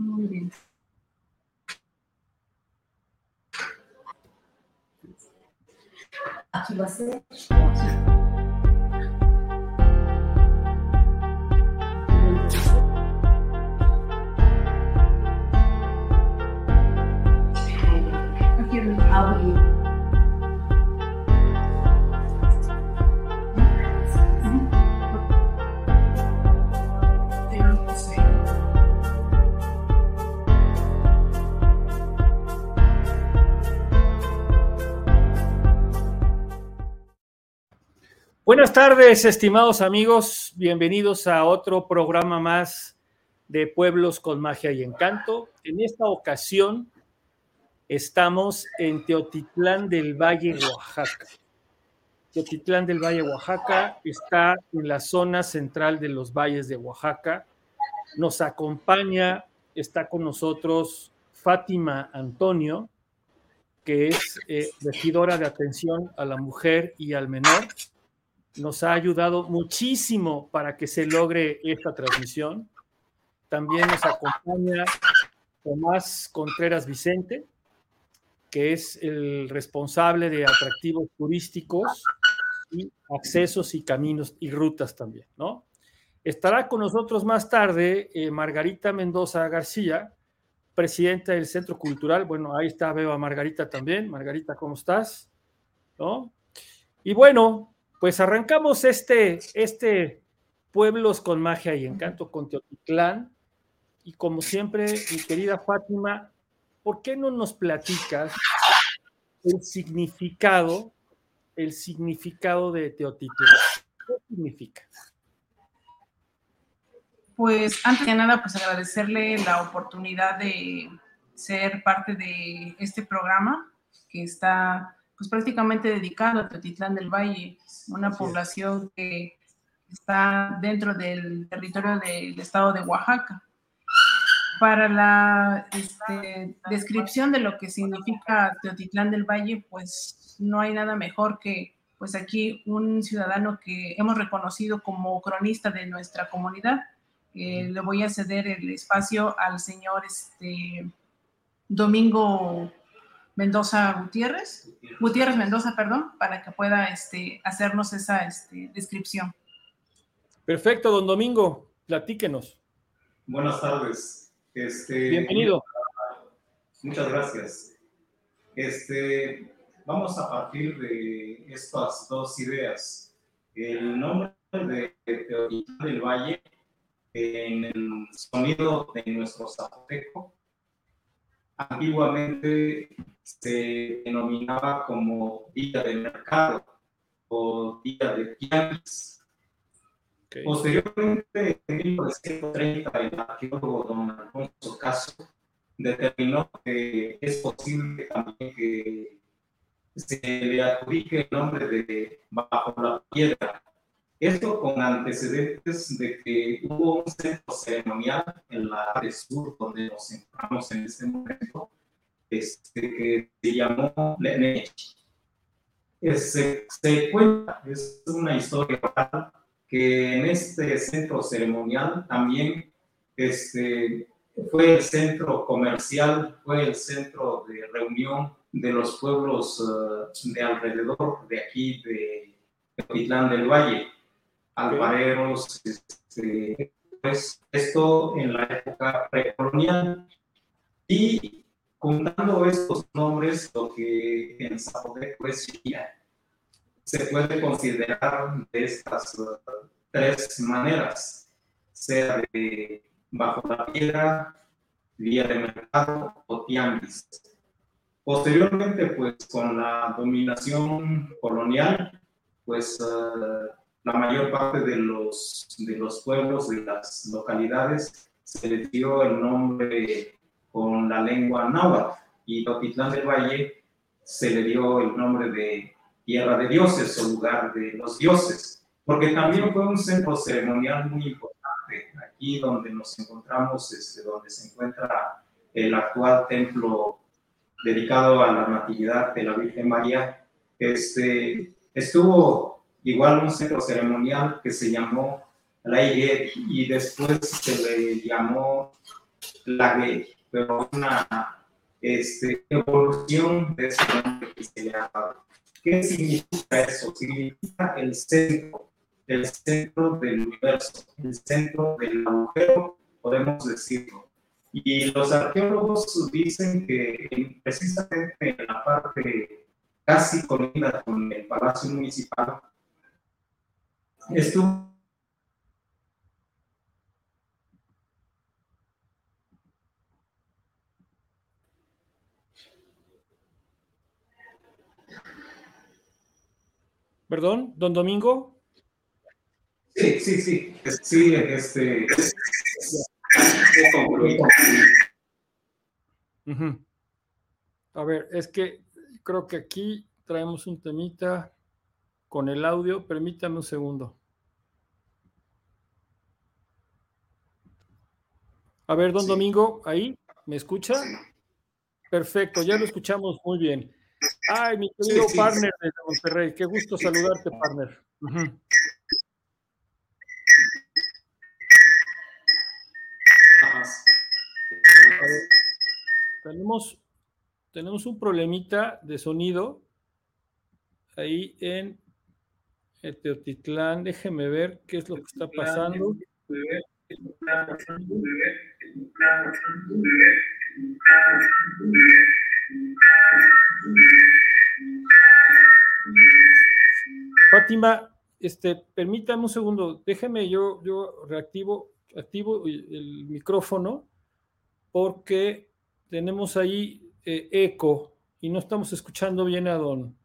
Muy bien. Aquí Buenas tardes, estimados amigos. Bienvenidos a otro programa más de Pueblos con Magia y Encanto. En esta ocasión estamos en Teotitlán del Valle, Oaxaca. Teotitlán del Valle, Oaxaca está en la zona central de los valles de Oaxaca. Nos acompaña, está con nosotros Fátima Antonio, que es eh, regidora de atención a la mujer y al menor nos ha ayudado muchísimo para que se logre esta transmisión. También nos acompaña Tomás Contreras Vicente, que es el responsable de atractivos turísticos y accesos y caminos y rutas también, ¿no? Estará con nosotros más tarde eh, Margarita Mendoza García, presidenta del Centro Cultural. Bueno, ahí está, veo a Margarita también. Margarita, ¿cómo estás? ¿No? Y bueno, pues arrancamos este, este Pueblos con Magia y Encanto con Teotitlán. Y como siempre, mi querida Fátima, ¿por qué no nos platicas el significado, el significado de Teotitlán? ¿Qué significa? Pues antes de nada, pues agradecerle la oportunidad de ser parte de este programa que está pues prácticamente dedicado a Teotitlán del Valle, una población que está dentro del territorio del estado de Oaxaca. Para la este, descripción de lo que significa Teotitlán del Valle, pues no hay nada mejor que pues aquí un ciudadano que hemos reconocido como cronista de nuestra comunidad. Eh, le voy a ceder el espacio al señor este, Domingo Mendoza Gutiérrez, Gutiérrez Mendoza, perdón, para que pueda este, hacernos esa este, descripción. Perfecto, don Domingo, platíquenos. Buenas tardes. Este, Bienvenido. Muchas gracias. Este, vamos a partir de estas dos ideas. El nombre de Teotihuacán del Valle en el sonido de nuestro zapoteco antiguamente se denominaba como día de mercado o día de tianguis. Posteriormente, en 1930, el arqueólogo don Alfonso Caso determinó que es posible también que se le adjudique el nombre de Bajo la Piedra. Esto con antecedentes de que hubo un centro ceremonial en la área sur donde nos encontramos en este momento, este, que se llamó Lenech. Se, se, cuenta, es una historia que en este centro ceremonial también este, fue el centro comercial, fue el centro de reunión de los pueblos uh, de alrededor de aquí, de Teotitlán del Valle, alfareros, este, pues esto en la época precolonial. Y Juntando estos nombres, lo que en zapoteco es se puede considerar de estas uh, tres maneras, sea de bajo la piedra, vía de mercado o tianguis. Posteriormente, pues con la dominación colonial, pues uh, la mayor parte de los, de los pueblos, de las localidades, se les dio el nombre con la lengua náhuatl. Y Totitlán del Valle se le dio el nombre de tierra de dioses o lugar de los dioses, porque también fue un centro ceremonial muy importante, aquí donde nos encontramos, este, donde se encuentra el actual templo dedicado a la Natividad de la Virgen María, este, estuvo igual un centro ceremonial que se llamó la y después se le llamó la ley, pero una este, evolución de ese nombre que se dado. ¿Qué significa eso? Significa el centro, el centro del universo, el centro del agujero, podemos decirlo. Y los arqueólogos dicen que precisamente en la parte casi colina con el Palacio Municipal, estuvo Perdón, don Domingo. Sí, sí, sí, sí, este, A ver, es que creo que aquí traemos un temita con el audio. Permítame un segundo. A ver, don Domingo, ahí, ¿me escucha? Perfecto, ya lo escuchamos muy bien. Ay, mi querido partner de Monterrey, qué gusto saludarte, partner. tenemos, tenemos un problemita de sonido ahí en Teotitlán. Déjeme ver qué es lo que está pasando. Fátima, este, permítame un segundo, déjeme yo, yo reactivo, activo el micrófono porque tenemos ahí eh, eco y no estamos escuchando bien a don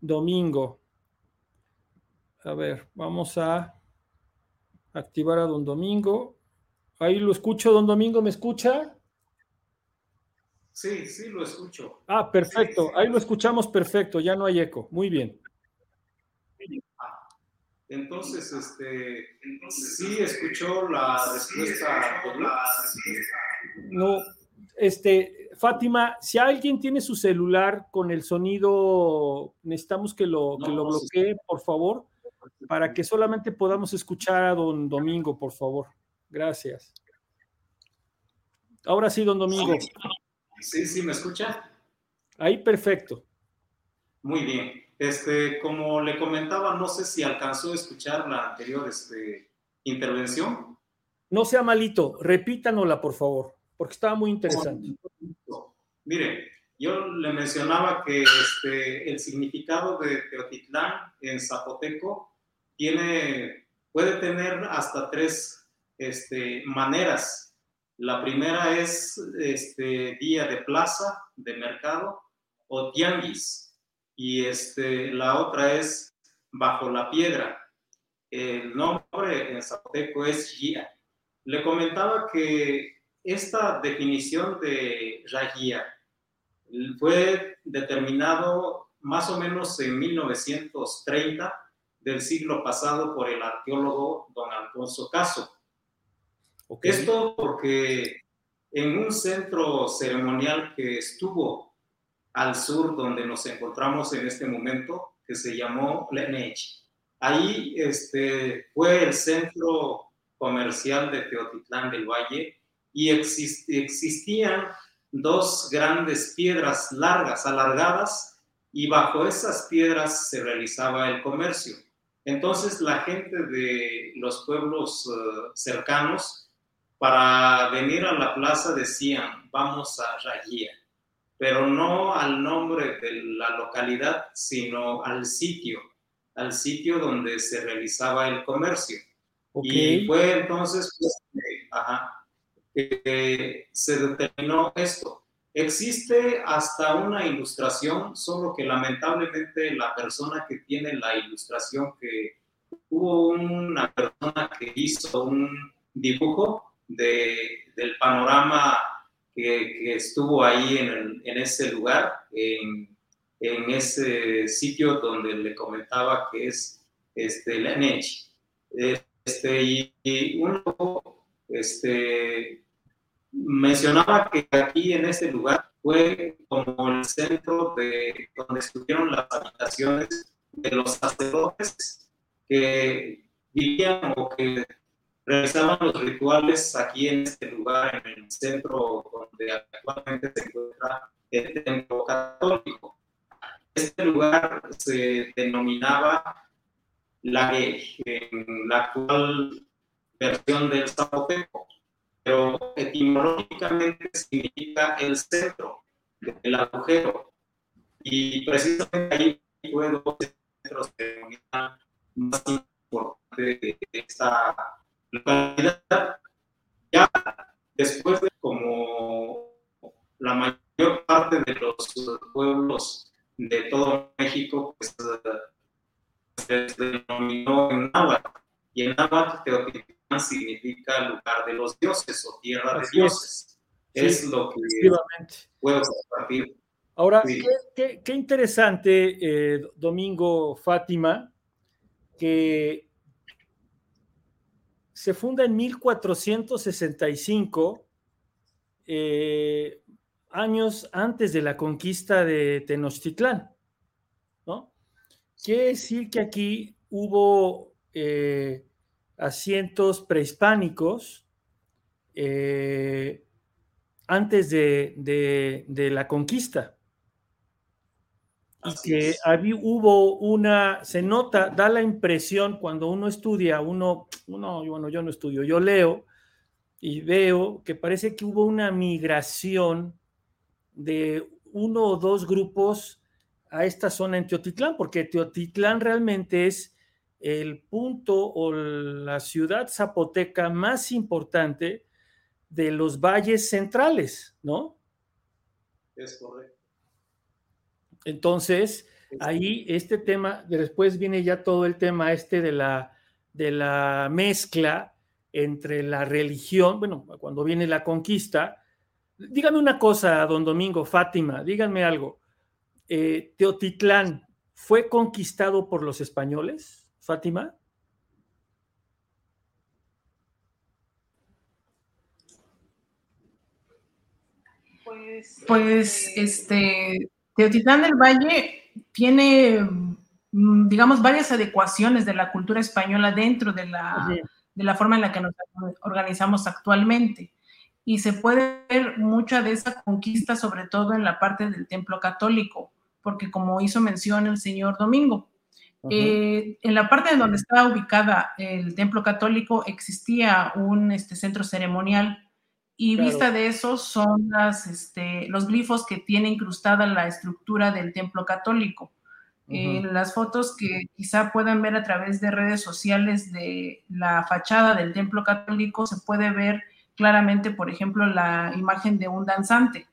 Domingo. A ver, vamos a activar a don Domingo. Ahí lo escucho, don Domingo, ¿me escucha? Sí, sí, lo escucho. Ah, perfecto. Ahí lo escuchamos perfecto, ya no hay eco. Muy bien. Entonces, este, sí escuchó la respuesta. No, este, Fátima, si alguien tiene su celular con el sonido, necesitamos que lo, que lo bloquee, por favor, para que solamente podamos escuchar a don Domingo, por favor. Gracias. Ahora sí, don Domingo. Sí, sí, ¿me escucha? Ahí perfecto. Muy bien. Este, como le comentaba, no sé si alcanzó a escuchar la anterior este, intervención. No sea malito, repítanosla, por favor, porque estaba muy interesante. Mire, yo le mencionaba que este, el significado de Teotitlán en zapoteco tiene, puede tener hasta tres este, maneras. La primera es este, día de plaza, de mercado o tianguis y este, la otra es Bajo la Piedra. El nombre en zapoteco es Gia. Le comentaba que esta definición de Rajia fue determinado más o menos en 1930 del siglo pasado por el arqueólogo don Alfonso Caso. Esto porque en un centro ceremonial que estuvo al sur donde nos encontramos en este momento, que se llamó Lenech. Ahí este, fue el centro comercial de Teotitlán del Valle y existían dos grandes piedras largas, alargadas, y bajo esas piedras se realizaba el comercio. Entonces la gente de los pueblos eh, cercanos, para venir a la plaza decían, vamos a Rayía pero no al nombre de la localidad, sino al sitio, al sitio donde se realizaba el comercio. Y fue entonces pues, que se determinó esto. Existe hasta una ilustración, solo que lamentablemente la persona que tiene la ilustración, que hubo una persona que hizo un dibujo de, del panorama que, estuvo ahí en, en ese lugar, en, en, ese sitio donde le comentaba que es este, la Este, y, uno este, mencionaba que aquí en ese lugar fue como el centro de donde estuvieron las habitaciones de los sacerdotes que vivían o que realizaban los rituales aquí en este lugar, en el centro donde actualmente se encuentra el templo católico. Este lugar se denominaba la en la actual versión del zapoteco, pero etimológicamente significa el centro, el agujero. Y precisamente ahí fue donde centros más importantes de esta localidad. Ya después de como la mayor parte de los pueblos de todo México, pues se denominó en náhuatl. Y en náhuatl Teotihuacán significa lugar de los dioses o tierra de dioses. Es, lo que puedo compartir. Ahora, qué, qué, interesante, eh, Domingo Fátima, que se funda en 1465, eh, años antes de la conquista de Tenochtitlán, ¿no? Quiere decir que aquí hubo eh, asientos prehispánicos eh, antes de, la conquista. Y que hubo una, se nota, da la impresión cuando uno estudia, uno, uno, bueno, yo no estudio, yo leo y veo que parece que hubo una migración de uno o dos grupos a esta zona en Teotitlán, porque Teotitlán realmente es el punto o la ciudad zapoteca más importante de los valles centrales, ¿no? Es correcto. Entonces, ahí este tema, después viene ya todo el tema este de la, de la mezcla entre la religión, bueno, cuando viene la conquista. Dígame una cosa, don Domingo, Fátima, díganme algo. Eh, Teotitlán fue conquistado por los españoles, Fátima? Pues, pues este, Teotitlán del Valle tiene, mm, digamos, varias adecuaciones de la cultura española dentro de la, de la forma en la que nos organizamos actualmente. Y se puede ver mucha de esa conquista, sobre todo en la parte del templo católico porque como hizo mención el señor Domingo, eh, en la parte donde estaba ubicada el templo católico existía un este, centro ceremonial y vista de eso son las, este, los glifos que tiene incrustada la estructura del templo católico. En las fotos que quizá puedan ver a través de redes sociales de la fachada del templo católico se puede ver claramente, por ejemplo, la imagen de un danzante.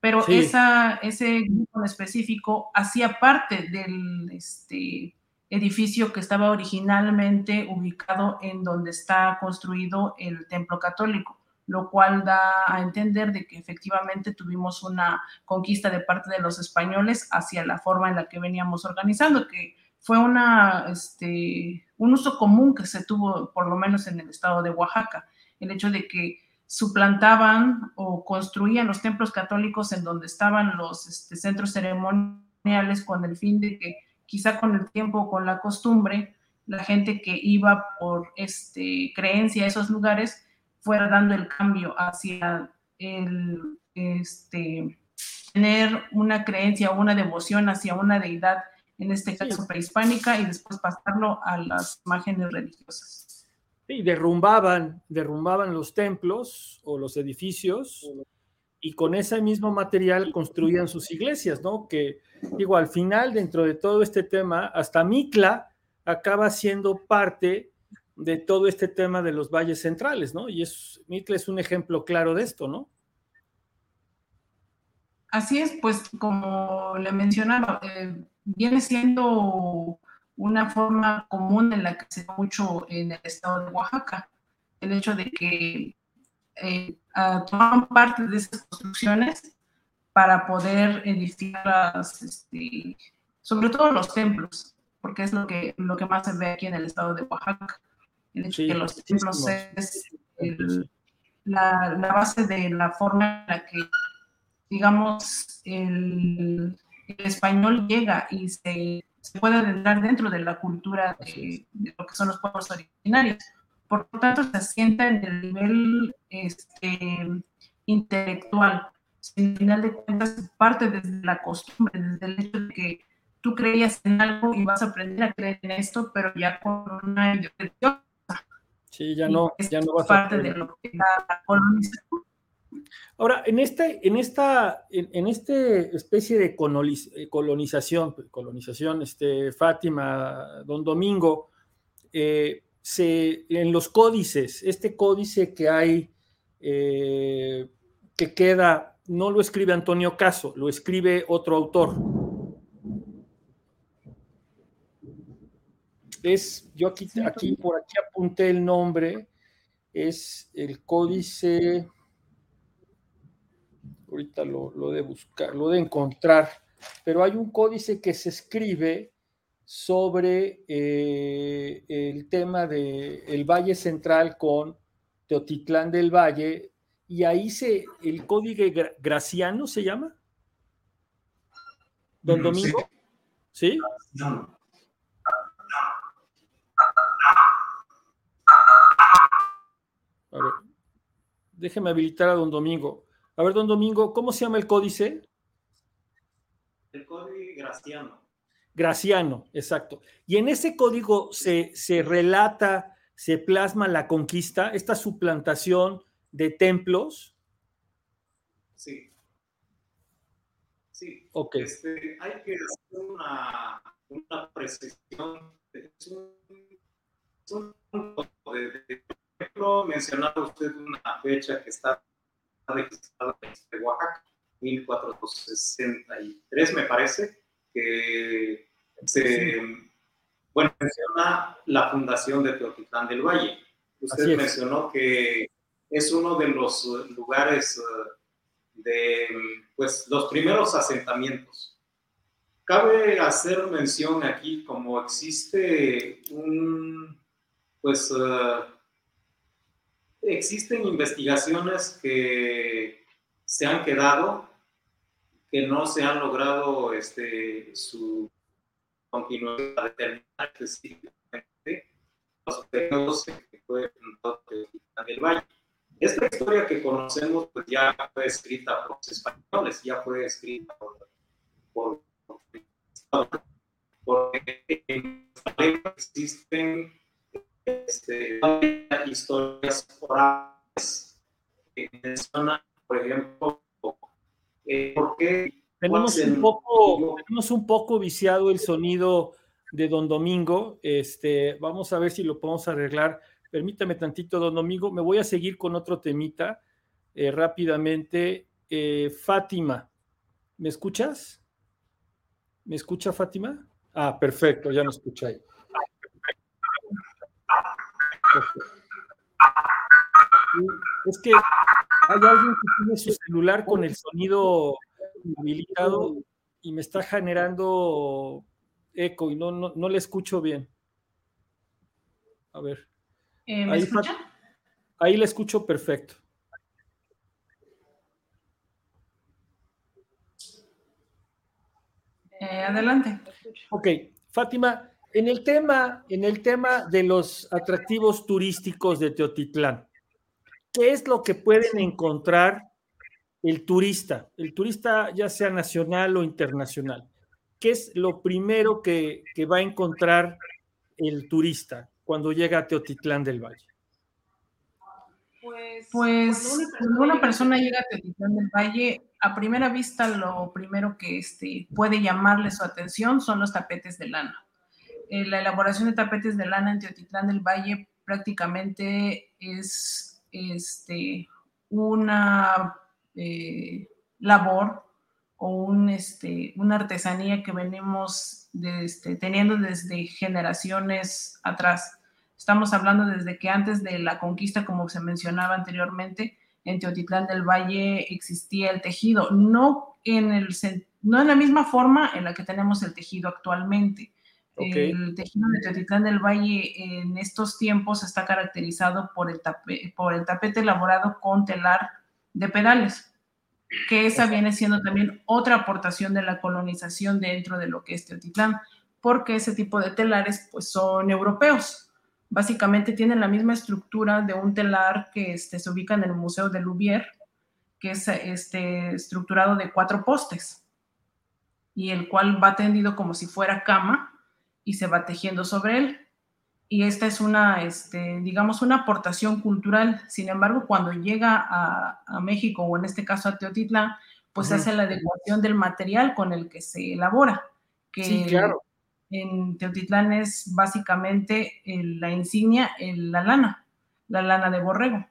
Pero esa, ese grupo en específico hacía parte del este, edificio que estaba originalmente ubicado en donde está construido el templo católico, lo cual da a entender de que efectivamente tuvimos una conquista de parte de los españoles hacia la forma en la que veníamos organizando, que fue una, este, un uso común que se tuvo por lo menos en el estado de Oaxaca, el hecho de que suplantaban o construían los templos católicos en donde estaban los este, centros ceremoniales con el fin de que quizá con el tiempo, con la costumbre, la gente que iba por este, creencia a esos lugares fuera dando el cambio hacia el este, tener una creencia o una devoción hacia una deidad, en este caso prehispánica, y después pasarlo a las imágenes religiosas. Y derrumbaban, derrumbaban los templos o los edificios y con ese mismo material construían sus iglesias, ¿no? Que digo, al final, dentro de todo este tema, hasta Mikla acaba siendo parte de todo este tema de los valles centrales, ¿no? Y es, Mikla es un ejemplo claro de esto, ¿no? Así es, pues como le mencionaba, eh, viene siendo una forma común en la que se ve mucho en el estado de Oaxaca, el hecho de que eh, toman parte de esas construcciones para poder edificar este, sobre todo los templos, porque es lo que, lo que más se ve aquí en el estado de Oaxaca. El hecho de que los templos es la, la, base de la forma en la que, digamos, el, el español llega y se se puede adentrar dentro de la cultura de, lo que son los pueblos originarios, por lo tanto se asienta en el nivel este, intelectual. Al final de cuentas, parte desde la costumbre, desde el hecho de que tú creías en algo y vas a aprender a creer en esto, pero ya con una ideología. Sí, ya no, ya no vas parte de lo que la colonización Ahora, en, este, en esta en, este especie de eh, colonización, colonización, este, Fátima, don Domingo, eh, se, en los códices, este códice que hay, eh, que queda, no lo escribe Antonio Caso, lo escribe otro autor. Es, yo aquí, aquí por aquí apunté el nombre, es el códice ahorita lo, de buscar, lo de encontrar, pero hay un códice que se escribe sobre eh, el tema del el Valle Central con Teotitlán del Valle, y ahí se, el código graciano se llama. Don Domingo. ¿Sí? A déjeme habilitar a don Domingo. A ver, don Domingo, ¿cómo se llama el códice? El código Graciano. Graciano, exacto. Y en ese código se, se relata, se plasma la conquista, esta suplantación de templos. Sí. Sí. Ok. Este, hay que hacer una, una precisión. Es un, es un punto de, de, mencionaba usted una fecha que está registrado en Oaxaca, 1463 me parece, que se, bueno, menciona la fundación de Teotitlán del Valle. Usted mencionó que es uno de los lugares eh, de, pues, los primeros asentamientos. Cabe hacer mención aquí como existe un, pues, uh, existen investigaciones que se han quedado, que no se han logrado este, su continuidad determinar específicamente los periodos que fue el Valle. Esta historia que conocemos pues ya fue escrita por los españoles, ya fue escrita por, por, por existen este, historias orales que mencionan, por ejemplo, eh, ¿por qué? Tenemos un, poco, tenemos un poco viciado el sonido de Don Domingo. Este, vamos a ver si lo podemos arreglar. Permítame tantito, Don Domingo. Me voy a seguir con otro temita eh, rápidamente. Eh, Fátima, ¿me escuchas? ¿Me escucha Fátima? Ah, perfecto, ya me escucha ahí. Es que hay alguien que tiene su celular con el sonido habilitado y me está generando eco y no, no, le escucho bien. A ver. Eh, ¿Me ahí, escucha? Ahí le escucho perfecto. Eh, adelante. Ok, Fátima, en el tema, en el tema de los atractivos turísticos de Teotitlán, ¿qué es lo que pueden encontrar el turista? El turista ya sea nacional o internacional. ¿Qué es lo primero que, va a encontrar el turista cuando llega a Teotitlán del Valle? Pues, pues cuando una persona llega a Teotitlán del Valle, a primera vista lo primero que este, puede llamarle su atención son los tapetes de lana eh, la elaboración de tapetes de lana en Teotitlán del Valle prácticamente es este, una eh, labor o un, este, una artesanía que venimos este, teniendo desde generaciones atrás. Estamos hablando desde que antes de la conquista, como se mencionaba anteriormente, en Teotitlán del Valle existía el tejido, no en, el, no en la misma forma en la que tenemos el tejido actualmente. El tejido de Teotitlán del Valle en estos tiempos está caracterizado por el, por el tapete elaborado con telar de pedales, que esa viene siendo también otra aportación de la colonización dentro de lo que es Teotitlán, porque ese tipo de telares pues son europeos. básicamente tienen la misma estructura de un telar que este, se ubica en el Museo de Louvier, que es este, estructurado de cuatro postes y el cual va tendido como si fuera cama y se va tejiendo sobre él. Y esta es una, este, digamos, una aportación cultural. Sin embargo, cuando llega a, México o en este caso a Teotitlán, pues hace la adecuación del material con el que se elabora. Que sí, claro. En Teotitlán es básicamente la insignia, la lana, la lana de borrego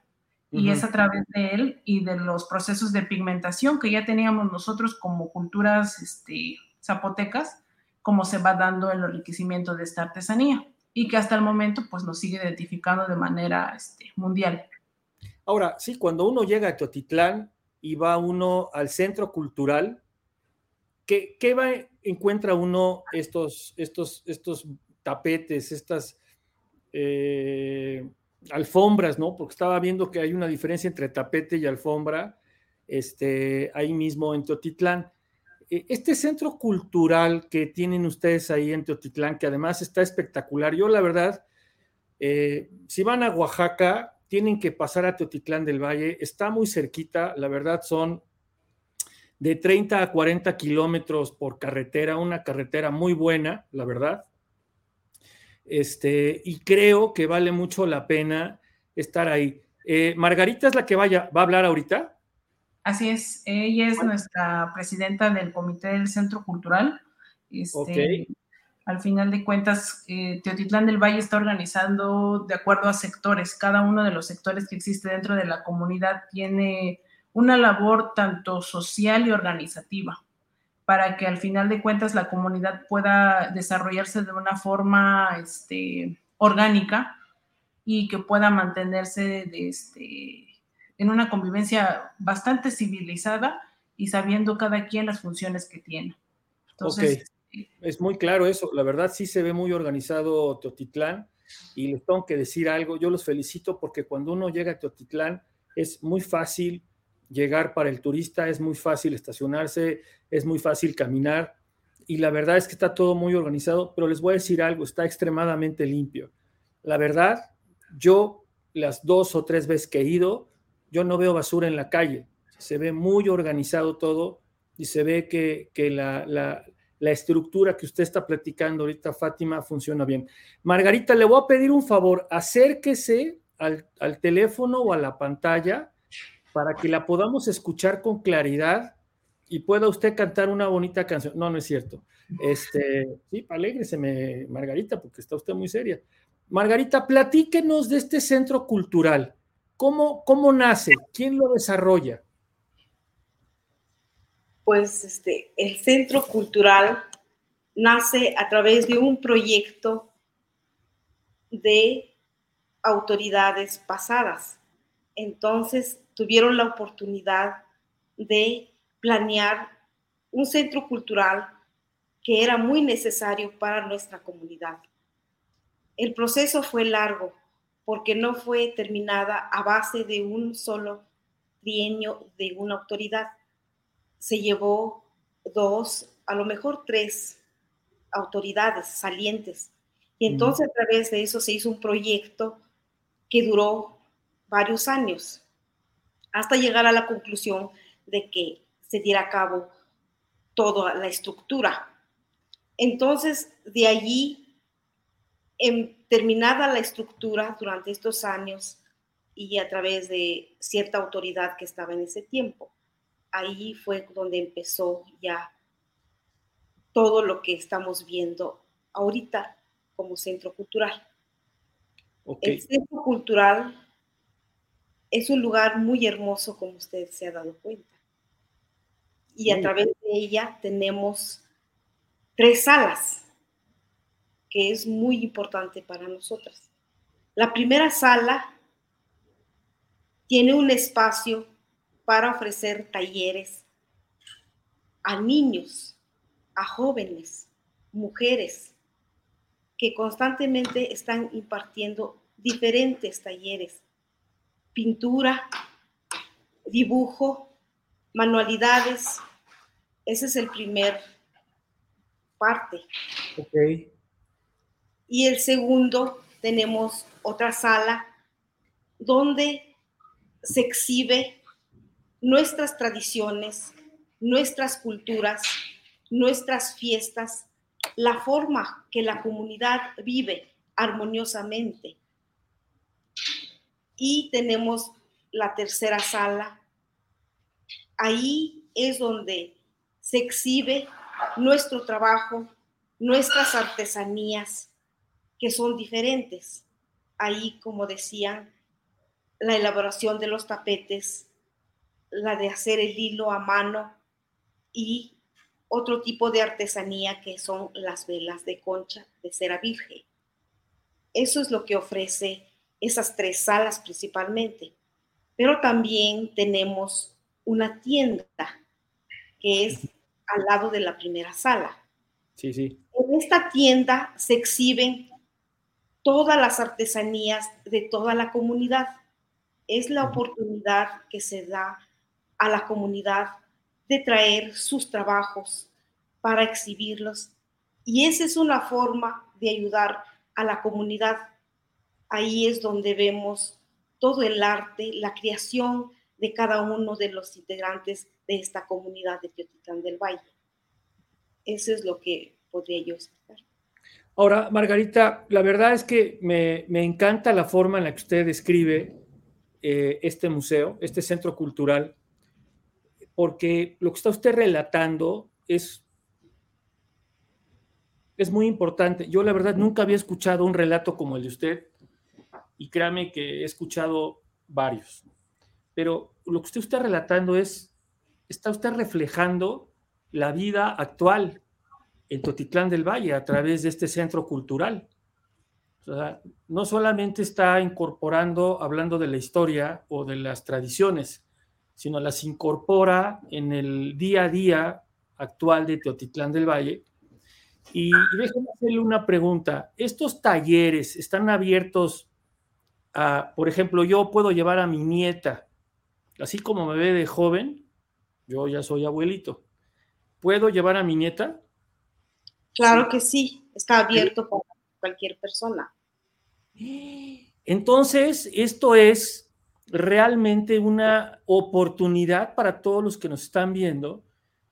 y es a través de él y de los procesos de pigmentación que ya teníamos nosotros como culturas este, zapotecas, como se va dando el enriquecimiento de esta artesanía y que hasta el momento pues nos sigue identificando de manera este, mundial. Ahora, sí, cuando uno llega a Teotitlán y va uno al centro cultural, ¿qué, qué va, encuentra uno estos, estos, estos tapetes, estas... Eh, alfombras, ¿no? Porque estaba viendo que hay una diferencia entre tapete y alfombra, este, ahí mismo en Teotitlán. E, este centro cultural que tienen ustedes ahí en Teotitlán, que además está espectacular, yo la verdad, eh, si van a Oaxaca, tienen que pasar a Teotitlán del Valle, está muy cerquita, la verdad son de 30 a 40 kilómetros por carretera, una carretera muy buena, la verdad. Este, y creo que vale mucho la pena estar ahí. Eh, Margarita es la que vaya, va a hablar ahorita. Así es, ella es nuestra presidenta del Comité del Centro Cultural. Este, Al final de cuentas, eh, Teotitlán del Valle está organizando de acuerdo a sectores. Cada uno de los sectores que existe dentro de la comunidad tiene una labor tanto social y organizativa para que al final de cuentas la comunidad pueda desarrollarse de una forma este, orgánica y que pueda mantenerse este, en una convivencia bastante civilizada y sabiendo cada quien las funciones que tiene. Entonces, Es muy claro eso, la verdad sí se ve muy organizado Teotitlán y les tengo que decir algo, yo los felicito porque cuando uno llega a Teotitlán es muy fácil llegar para el turista, es muy fácil estacionarse, es muy fácil caminar y la verdad es que está todo muy organizado, pero les voy a decir algo, está extremadamente limpio. La verdad, yo las dos o tres veces que he ido, yo no veo basura en la calle, se ve muy organizado todo y se ve que, la, estructura que usted está platicando ahorita, Fátima, funciona bien. Margarita, le voy a pedir un favor, acérquese al, al teléfono o a la pantalla para que la podamos escuchar con claridad y pueda usted cantar una bonita canción. No, no es cierto. Este, sí, alégrese, Margarita, porque está usted muy seria. Margarita, platíquenos de este centro cultural. ¿Cómo, cómo nace? ¿Quién lo desarrolla? Pues este, el centro cultural nace a través de un proyecto de autoridades pasadas. Entonces, tuvieron la oportunidad de planear un centro cultural que era muy necesario para nuestra comunidad. El proceso fue largo porque no fue terminada a base de un solo trienio de una autoridad. Se llevó dos, a lo mejor tres autoridades salientes. Y entonces a través de eso se hizo un proyecto que duró varios años hasta llegar a la conclusión de que se diera a cabo toda la estructura. Entonces, de allí, en, terminada la estructura durante estos años y a través de cierta autoridad que estaba en ese tiempo, ahí fue donde empezó ya todo lo que estamos viendo ahorita como centro cultural. El centro cultural es un lugar muy hermoso, como usted se ha dado cuenta. Y a través de ella tenemos tres salas, que es muy importante para nosotras. La primera sala tiene un espacio para ofrecer talleres a niños, a jóvenes, mujeres, que constantemente están impartiendo diferentes talleres pintura, dibujo, manualidades. Ese es el primer parte. Y el segundo tenemos otra sala donde se exhibe nuestras tradiciones, nuestras culturas, nuestras fiestas, la forma que la comunidad vive armoniosamente. Y tenemos la tercera sala. Ahí es donde se exhibe nuestro trabajo, nuestras artesanías, que son diferentes. Ahí, como decían, la elaboración de los tapetes, la de hacer el hilo a mano y otro tipo de artesanía que son las velas de concha de cera virgen. Eso es lo que ofrece esas tres salas principalmente. Pero también tenemos una tienda que es al lado de la primera sala. Sí, sí. En esta tienda se exhiben todas las artesanías de toda la comunidad. Es la oportunidad que se da a la comunidad de traer sus trabajos para exhibirlos. Y esa es una forma de ayudar a la comunidad. Ahí es donde vemos todo el arte, la creación de cada uno de los integrantes de esta comunidad de Teotitlán del Valle. Eso es lo que podría yo explicar. Ahora, Margarita, la verdad es que me, encanta la forma en la que usted describe eh, este museo, este centro cultural, porque lo que está usted relatando es, es muy importante. Yo la verdad nunca había escuchado un relato como el de usted y créame que he escuchado varios, pero lo que usted está relatando es, está usted reflejando la vida actual en Totitlán del Valle a través de este centro cultural. no solamente está incorporando, hablando de la historia o de las tradiciones, sino las incorpora en el día a día actual de Teotitlán del Valle. Y, y déjeme hacerle una pregunta. ¿Estos talleres están abiertos a, por ejemplo, yo puedo llevar a mi nieta, así como me ve de joven, yo ya soy abuelito, ¿puedo llevar a mi nieta? Claro que sí, está abierto para cualquier persona. Entonces, esto es realmente una oportunidad para todos los que nos están viendo,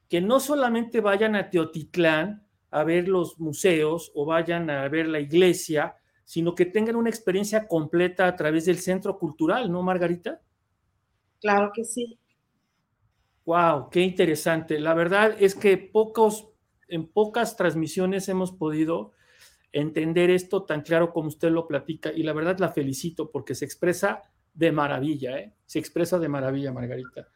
que no solamente vayan a Teotitlán a ver los museos o vayan a ver la iglesia, sino que tengan una experiencia completa a través del centro cultural, ¿no, Margarita? Claro que sí. Wow, qué interesante. La verdad es que pocos, en pocas transmisiones hemos podido entender esto tan claro como usted lo platica y la verdad la felicito porque se expresa de maravilla, ¿eh? Se expresa de maravilla, Margarita.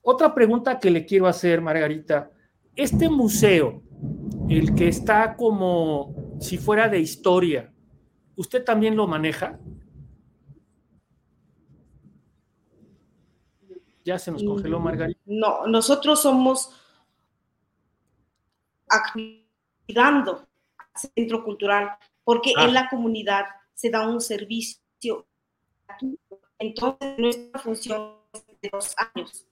Otra pregunta que le quiero hacer, Margarita. Este museo, el que está como si fuera de historia, ¿usted también lo maneja? Ya se nos congeló, mm, Margarita. No, nosotros somos cuidando al centro cultural, porque en la comunidad se da un servicio entonces, nuestra función es de dos años.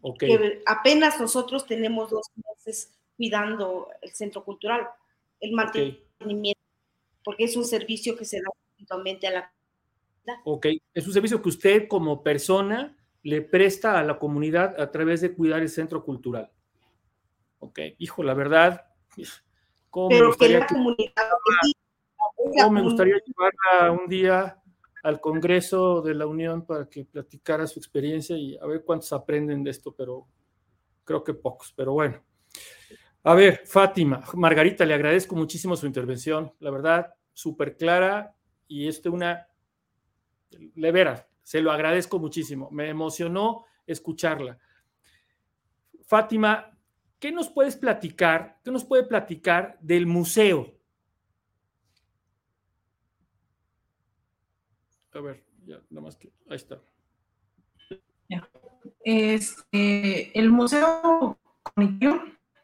Okay. apenas nosotros tenemos dos meses cuidando el centro cultural, el mantenimiento, porque es un servicio que se da actualmente a la comunidad. Ok, es un servicio que usted como persona le presta a la comunidad a través de cuidar el centro cultural. Ok, hijo, la verdad, ¿cómo Pero me gustaría que la comunidad... ¿Cómo me gustaría llevarla un día al Congreso de la Unión para que platicara su experiencia y a ver cuántos aprenden de esto, pero creo que pocos, pero bueno. A ver, Fátima, Margarita, le agradezco muchísimo su intervención, la verdad, súper clara y este una, le veras, se lo agradezco muchísimo, me emocionó escucharla. Fátima, ¿qué nos puedes platicar? ¿Qué nos puede platicar del museo? A ver, ya, nada más que. Ahí está. Este, el Museo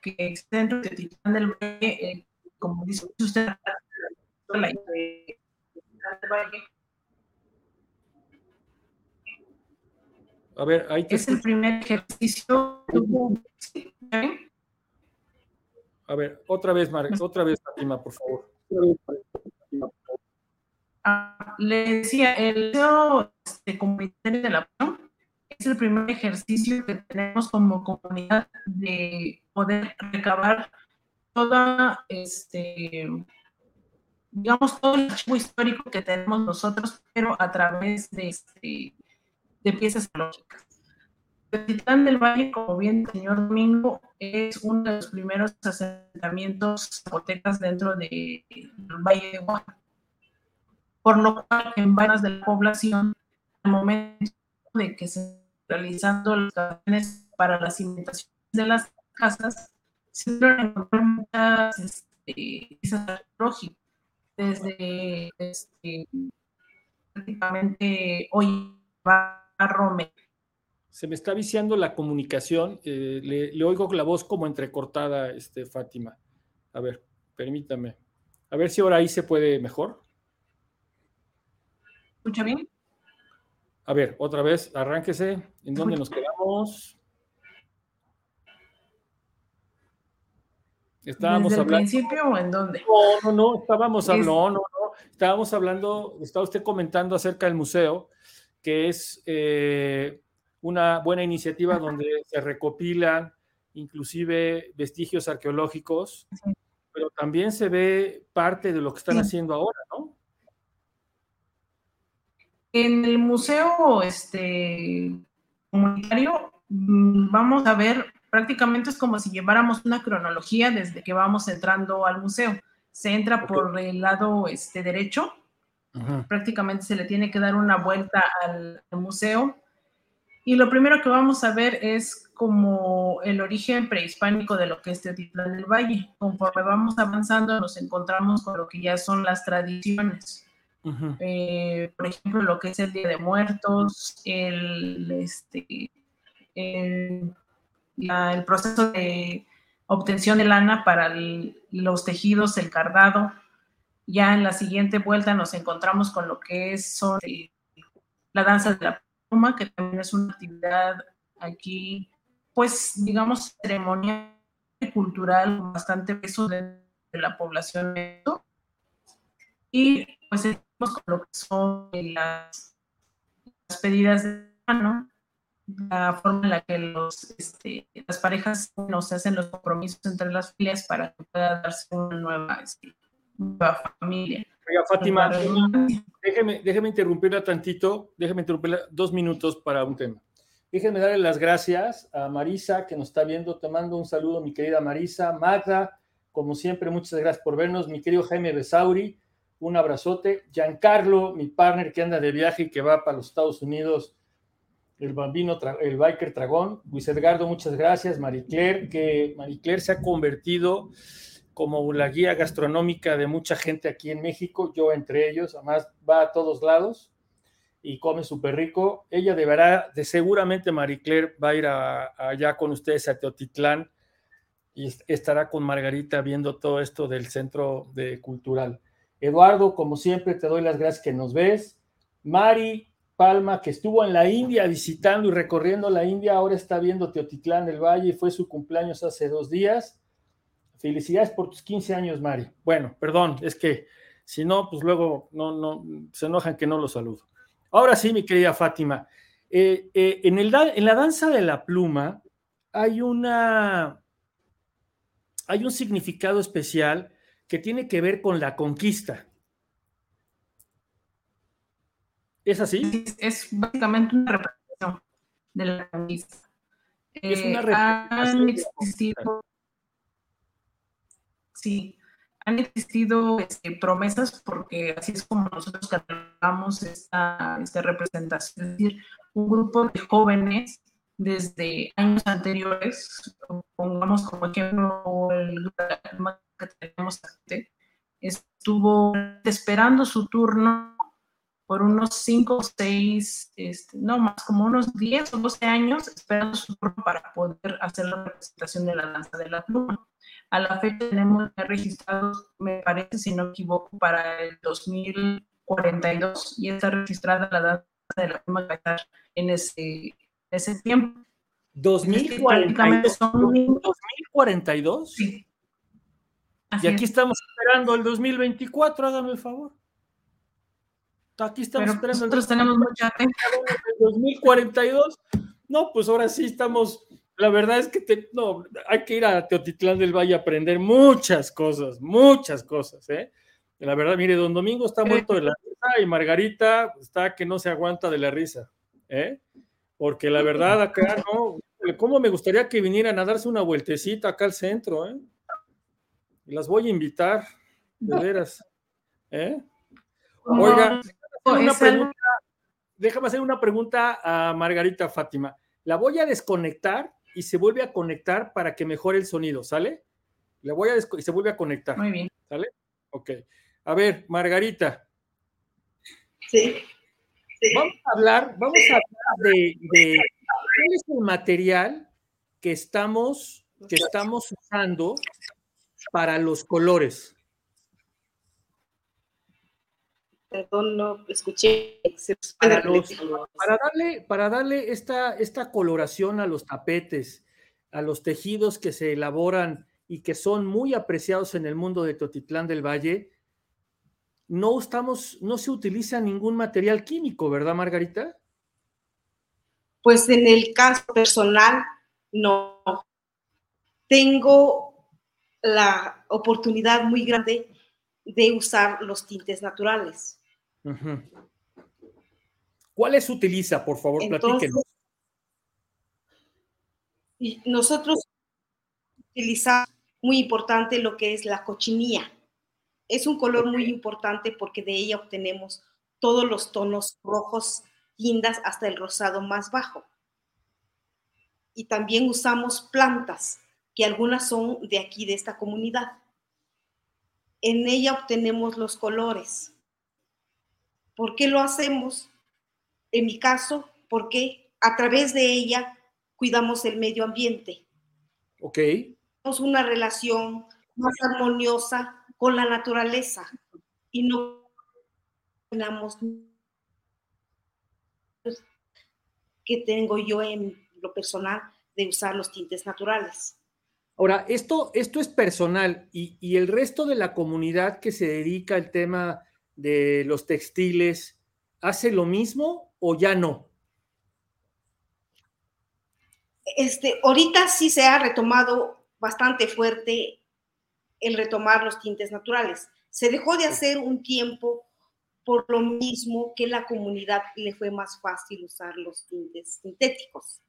que es dentro de Titán del Valle, eh, como dice usted, la del Valle. A ver, ahí te Es el primer ejercicio. A ver, otra vez, Mar, otra vez, Fátima, por favor. Ah, le decía, el museo este, comunitario de la PAM es el primer ejercicio que tenemos como comunidad de poder recabar toda, este, digamos, todo el archivo histórico que tenemos nosotros, pero a través de, este, de piezas lógicas. El Titán del Valle, como bien el señor Domingo, es uno de los primeros asentamientos zapotecas dentro del Valle de Oaxaca. Por lo cual, en varias de la población, al momento de que se realizando las acciones para la cimentación de las casas, se encontraron muchas este, piezas arqueológicas, desde este, prácticamente hoy se me está viciando la comunicación. Eh, le, oigo la voz como entrecortada, este, Fátima. A ver, permítame. A ver si ahora ahí se puede mejor. ¿Escucha bien? A ver, otra vez, arránquese. ¿En dónde nos quedamos? Estábamos ¿Desde el principio o en dónde? No, no, no, estábamos hablando, no, no, no, estábamos hablando, estaba usted comentando acerca del museo, que es eh, una buena iniciativa donde se recopilan inclusive vestigios arqueológicos, pero también se ve parte de lo que están haciendo ahora, ¿no? En el museo este, comunitario mm, vamos a ver, prácticamente es como si lleváramos una cronología desde que vamos entrando al museo. Se entra por el lado este, derecho, prácticamente se le tiene que dar una vuelta al museo y lo primero que vamos a ver es como el origen prehispánico de lo que es Teotitlán del Valle. Conforme vamos avanzando nos encontramos con lo que ya son las tradiciones. Eh, por ejemplo, lo que es el Día de Muertos, el, este, el, proceso de obtención de lana para los tejidos, el cardado. Ya en la siguiente vuelta nos encontramos con lo que es son, eh, la danza de la que también es una actividad aquí, pues, digamos, ceremonial y cultural bastante peso de, la población. Y pues seguimos con lo que son las, pedidas de la forma en la que los, este, las parejas nos hacen los compromisos entre las familias para que pueda darse una nueva, este, nueva familia. Oiga, Fátima, déjeme, déjeme interrumpirla tantito, déjeme interrumpirla dos minutos para un tema. Déjeme darle las gracias a Marisa que nos está viendo. Te mando un saludo, mi querida Marisa. Magda, como siempre, muchas gracias por vernos. Mi querido Jaime Besauri, un abrazote. Giancarlo, mi partner que anda de viaje y que va para los Estados Unidos, el bambino, el biker dragón. Luis Edgardo, muchas gracias. Marie Claire, que Marie Claire se ha convertido como la guía gastronómica de mucha gente aquí en México, yo entre ellos, además va a todos lados y come súper rico. Ella deberá, de seguramente Marie Claire va a ir allá con ustedes a Teotitlán y estará con Margarita viendo todo esto del centro de cultural. Eduardo, como siempre, te doy las gracias que nos ves. Mari Palma, que estuvo en la India visitando y recorriendo la India, ahora está viendo Teotitlán del Valle y fue su cumpleaños hace dos días Felicidades por tus 15 años, Mari. Bueno, perdón, es que si no, pues luego no, no, se enojan que no los saludo. Ahora sí, mi querida Fátima, eh, eh, en, el, en la danza de la pluma hay una, hay un significado especial que tiene que ver con la conquista. ¿Es así? Es, básicamente una representación de la conquista. Es una eh, representación sí, han existido este, promesas porque así es como nosotros catalogamos esta, representación, es decir, un grupo de jóvenes desde años anteriores, pongamos como ejemplo el que tenemos aquí, estuvo esperando su turno por unos 5 o 6, este, no más, como unos 10 o 12 años esperando su turno para poder hacer la representación de la danza de la pluma. A la fecha tenemos registrados, me parece, si no me equivoco, para el 2042 y está registrada la data de la firma en ese, ese tiempo. ¿2042? ¿2042? Sí. y aquí estamos esperando el 2024, hágame el favor. Aquí estamos Pero pues, nosotros tenemos mucha En 2042, no, pues ahora sí estamos. La verdad es que no, hay que ir a Teotitlán del Valle a aprender muchas cosas, muchas cosas, ¿eh? La verdad, mire, don Domingo está muerto de la risa y Margarita está que no se aguanta de la risa, ¿eh? Porque la verdad acá, ¿no? ¿Cómo me gustaría que vinieran a darse una vueltecita acá al centro, ¿eh? Las voy a invitar, de veras, ¿eh? Oiga, una pregunta, déjame hacer una pregunta a Margarita Fátima. La voy a desconectar y se vuelve a conectar para que mejore el sonido, ¿sale? La voy a y se vuelve a conectar. Muy bien. ¿Sale? Ok. A ver, Margarita. Sí. Vamos a hablar, vamos a hablar de, cuál es el material que estamos, que estamos usando para los colores. Perdón, no escuché. Para, darle, para darle esta, esta coloración a los tapetes, a los tejidos que se elaboran y que son muy apreciados en el mundo de Totitlán del Valle, no estamos, no se utiliza ningún material químico, ¿verdad, Margarita? Pues en el caso personal, no. Tengo la oportunidad muy grande de usar los tintes naturales. ¿Cuáles utiliza, por favor? platíquenos. Nosotros utilizamos muy importante lo que es la cochinilla. Es un color muy importante porque de ella obtenemos todos los tonos rojos, guindas, hasta el rosado más bajo. Y también usamos plantas, que algunas son de aquí, de esta comunidad. En ella obtenemos los colores. ¿Por qué lo hacemos? En mi caso, porque a través de ella cuidamos el medio ambiente. Ok. Tenemos una relación más armoniosa con la naturaleza y no tenemos que tengo yo en lo personal de usar los tintes naturales. Ahora, esto, esto es personal y, y, el resto de la comunidad que se dedica al tema de los textiles, ¿hace lo mismo o ya no? Este, ahorita sí se ha retomado bastante fuerte el retomar los tintes naturales. Se dejó de hacer un tiempo por lo mismo que la comunidad le fue más fácil usar los tintes sintéticos.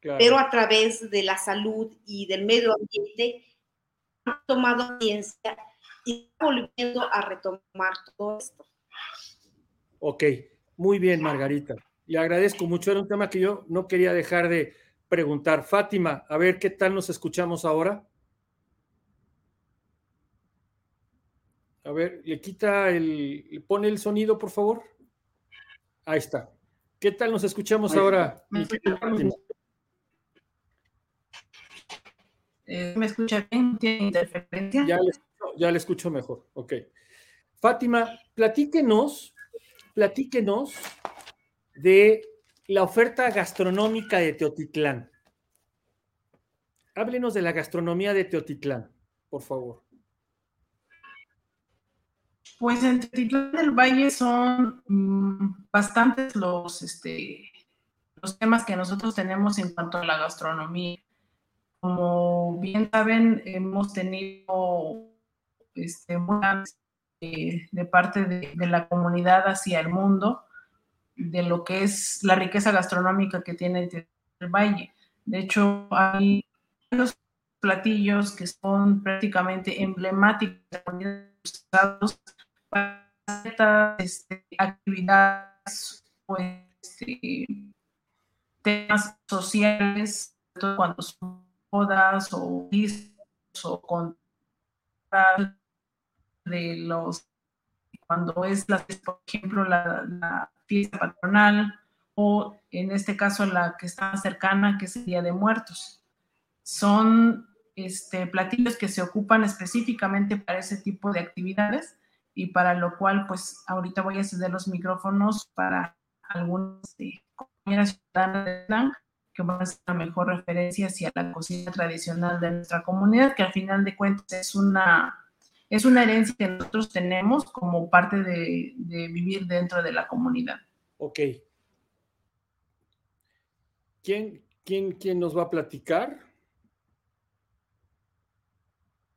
Pero a través de la salud y del medio ambiente han tomado ciencia y volviendo a retomar todo esto. Ok, muy bien, Margarita. Le agradezco mucho. Era un tema que yo no quería dejar de preguntar. Fátima, a ver qué tal nos escuchamos ahora. A ver, le quita el, pone el sonido, por favor. Ahí está. ¿Qué tal nos escuchamos ahora? Eh, ¿Me escucha bien? ¿Tiene interferencia? Ya le, escucho, mejor. Ok. Fátima, platíquenos, platíquenos de la oferta gastronómica de Teotitlán. Háblenos de la gastronomía de Teotitlán, por favor. Pues en Teotitlán del Valle son mm, bastantes los, este, los temas que nosotros tenemos en cuanto a la gastronomía. Como bien saben, hemos tenido este, de, de parte de, la comunidad hacia el mundo de lo que es la riqueza gastronómica que tiene el valle. De hecho, hay los platillos que son prácticamente emblemáticos para este, actividades pues, este, temas sociales, cuando son bodas o o con de los cuando es la, por ejemplo la, fiesta patronal o en este caso la que está más cercana que es el Día de Muertos. Son este, platillos que se ocupan específicamente para ese tipo de actividades y para lo cual pues ahorita voy a ceder los micrófonos para algunas de compañeras que van a ser la mejor referencia hacia la cocina tradicional de nuestra comunidad, que al final de cuentas es una, es una herencia que nosotros tenemos como parte de, vivir dentro de la comunidad. Ok. ¿Quién, quién, quién nos va a platicar?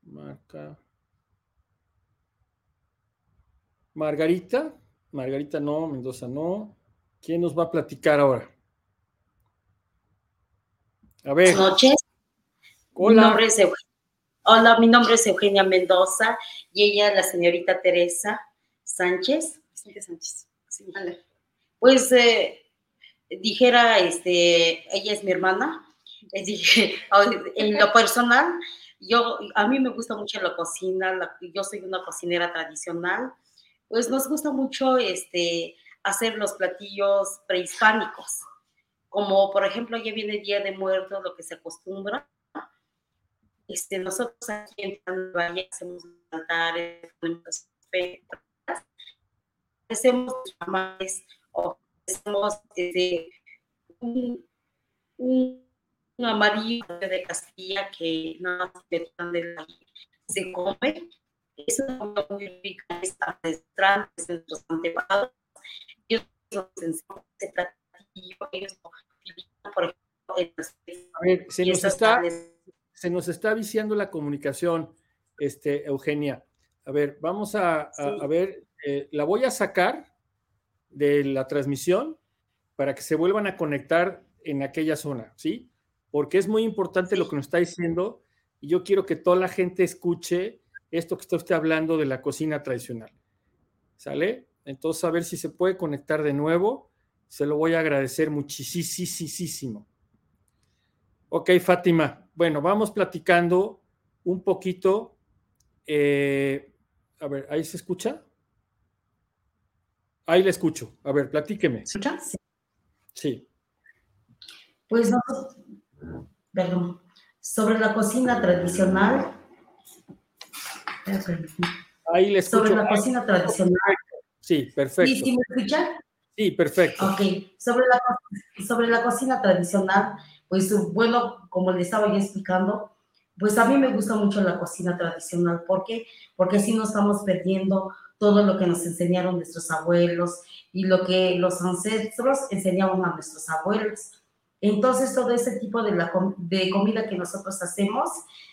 Marca. Margarita. Margarita no, Mendoza no. ¿Quién nos va a platicar ahora? A ver. Buenas noches. Hola. Mi nombre es Hola, mi nombre es Eugenia Mendoza y ella la señorita Teresa Sánchez. Sánchez. Pues eh, dijera, este, ella es mi hermana. Dije, en lo personal, yo, a mí me gusta mucho la cocina, yo soy una cocinera tradicional, pues nos gusta mucho este, hacer los platillos prehispánicos, como por ejemplo ya viene Día de Muertos, lo que se acostumbra. Este, nosotros aquí en Valle hacemos altares, hacemos tamales, hacemos este, un, un, amarillo de Castilla que más se come. Es una comida muy rica, es ancestral, es de nuestros antepasados. Ellos se a ver, se nos, está, se nos está viciando la comunicación, este, Eugenia. A ver, vamos a, ver, eh, la voy a sacar de la transmisión para que se vuelvan a conectar en aquella zona, ¿sí? Porque es muy importante lo que nos está diciendo y yo quiero que toda la gente escuche esto que está usted hablando de la cocina tradicional. ¿Sale? Entonces, a ver si se puede conectar de nuevo. Se lo voy a agradecer muchísimo. Ok, Fátima. Bueno, vamos platicando un poquito. Eh, a ver, ¿ahí se escucha? Ahí le escucho. A ver, platíqueme. ¿Escucha? Sí. Pues no, perdón, sobre la cocina tradicional. Ahí le escucho. Sobre la cocina tradicional. Sí, perfecto. ¿Sí, me escucha? Sí, perfecto. Ok, sobre la, sobre la cocina tradicional, pues bueno, como le estaba ya explicando, pues a mí me gusta mucho la cocina tradicional. ¿Por qué? Porque así no estamos perdiendo todo lo que nos enseñaron nuestros abuelos y lo que los ancestros enseñaban a nuestros abuelos. Entonces, todo ese tipo de, la, de comida que nosotros hacemos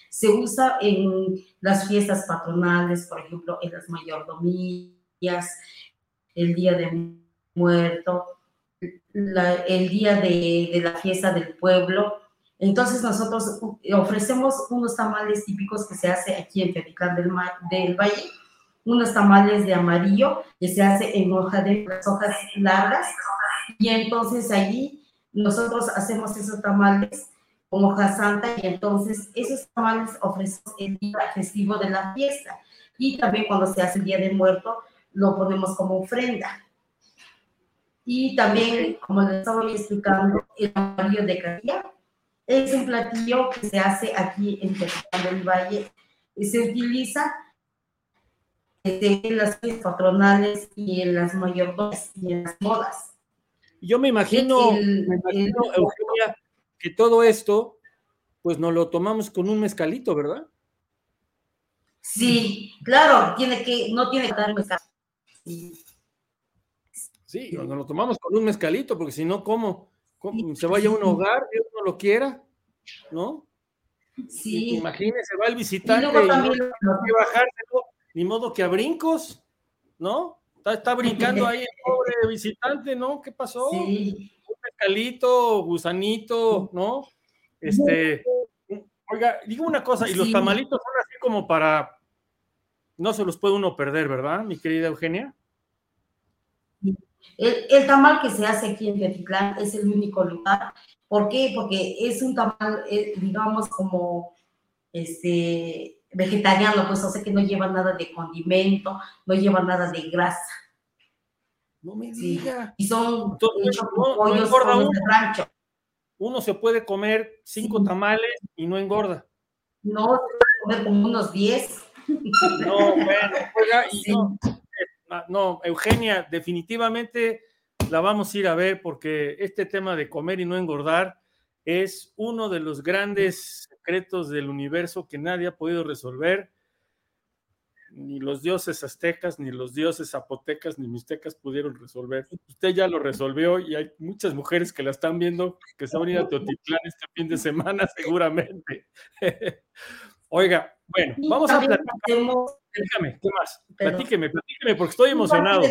se usa en las fiestas patronales, por ejemplo, en las mayordomías, el Día de Muerto, el día de, la fiesta del pueblo. Entonces nosotros ofrecemos unos tamales típicos que se hace aquí en Fedicán del, del Valle, unos tamales de amarillo que se hace en hoja de las hojas largas y entonces allí nosotros hacemos esos tamales con hoja santa y entonces esos tamales ofrecemos el día festivo de la fiesta y también cuando se hace el día de muerto lo ponemos como ofrenda. Y también, como les estaba explicando, el amarillo de Castilla es un platillo que se hace aquí en Tehuacán del Valle y se utiliza en las fiestas patronales y en las mayordomías y en las bodas. Yo me imagino, me imagino Eugenia, que todo esto, pues nos lo tomamos con un mezcalito, ¿verdad? Sí, claro, tiene que, no tiene que dar mezcal. Sí, nos lo tomamos con un mezcalito, porque si no, ¿cómo? Se vaya a un hogar, Dios no lo quiera, ¿no? Sí. Imagínese, va el visitante y, no, que bajárselo ni modo que a brincos, ¿no? Está, brincando ahí el pobre visitante, ¿no? ¿Qué pasó? Sí. Un pescalito, gusanito, ¿no? Este, oiga, digo una cosa, y los tamalitos son así como para, no se los puede uno perder, ¿verdad, mi querida Eugenia? El, tamal que se hace aquí en Tetitlán es el único lugar. ¿Por qué? Porque es un tamal, eh, digamos, como este, vegetariano, pues o sea que no lleva nada de condimento, no lleva nada de grasa. No me diga. Y son pollos uno. de rancho. Uno se puede comer cinco tamales y no engorda. No, se puede comer como unos diez. No, bueno, no, eh, no, Eugenia, definitivamente la vamos a ir a ver porque este tema de comer y no engordar es uno de los grandes secretos del universo que nadie ha podido resolver. ni los dioses aztecas, ni los dioses zapotecas, ni mixtecas pudieron resolver. Usted ya lo resolvió y hay muchas mujeres que la están viendo que se van a a Teotitlán este fin de semana seguramente. Oiga, bueno, vamos a platicar. Dígame, ¿qué más? Platíqueme, platíqueme, porque estoy emocionado.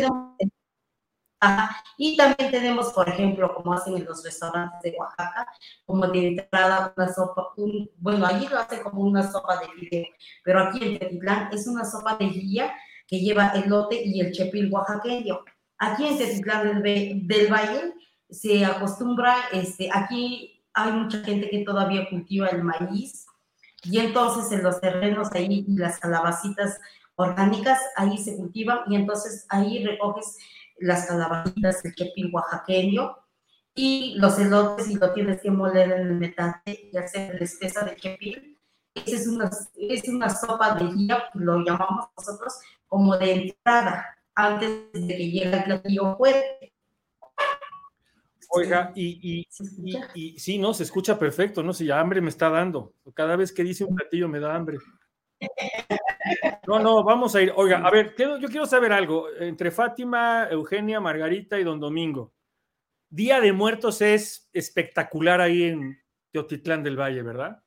Y también tenemos, por ejemplo, como hacen en los restaurantes de Oaxaca, como de entrada una sopa, bueno, allí lo hacen como una sopa de fideo, pero aquí en Tetitlán es una sopa de guía que lleva elote y el chepil oaxaqueño. Aquí en Tetitlán del, del Valle se acostumbra, este, aquí hay mucha gente que todavía cultiva el maíz y entonces en los terrenos ahí las calabacitas orgánicas ahí se cultivan y entonces ahí recoges las calabacitas, el chepil oaxaqueño y los elotes y lo tienes que moler en el metate y hacer la espesa de chepil. Esa es una, es una sopa de guía, lo llamamos nosotros como de entrada, antes de que llegue el platillo fuerte. Oiga, y, y, y, sí, no, se escucha perfecto, ¿no? Si ya hambre me está dando. Cada vez que dice un platillo me da hambre. No, no, vamos a ir. Oiga, a ver, yo quiero saber algo. Entre Fátima, Eugenia, Margarita y Don Domingo. Día de Muertos es espectacular ahí en Teotitlán del Valle, ¿verdad?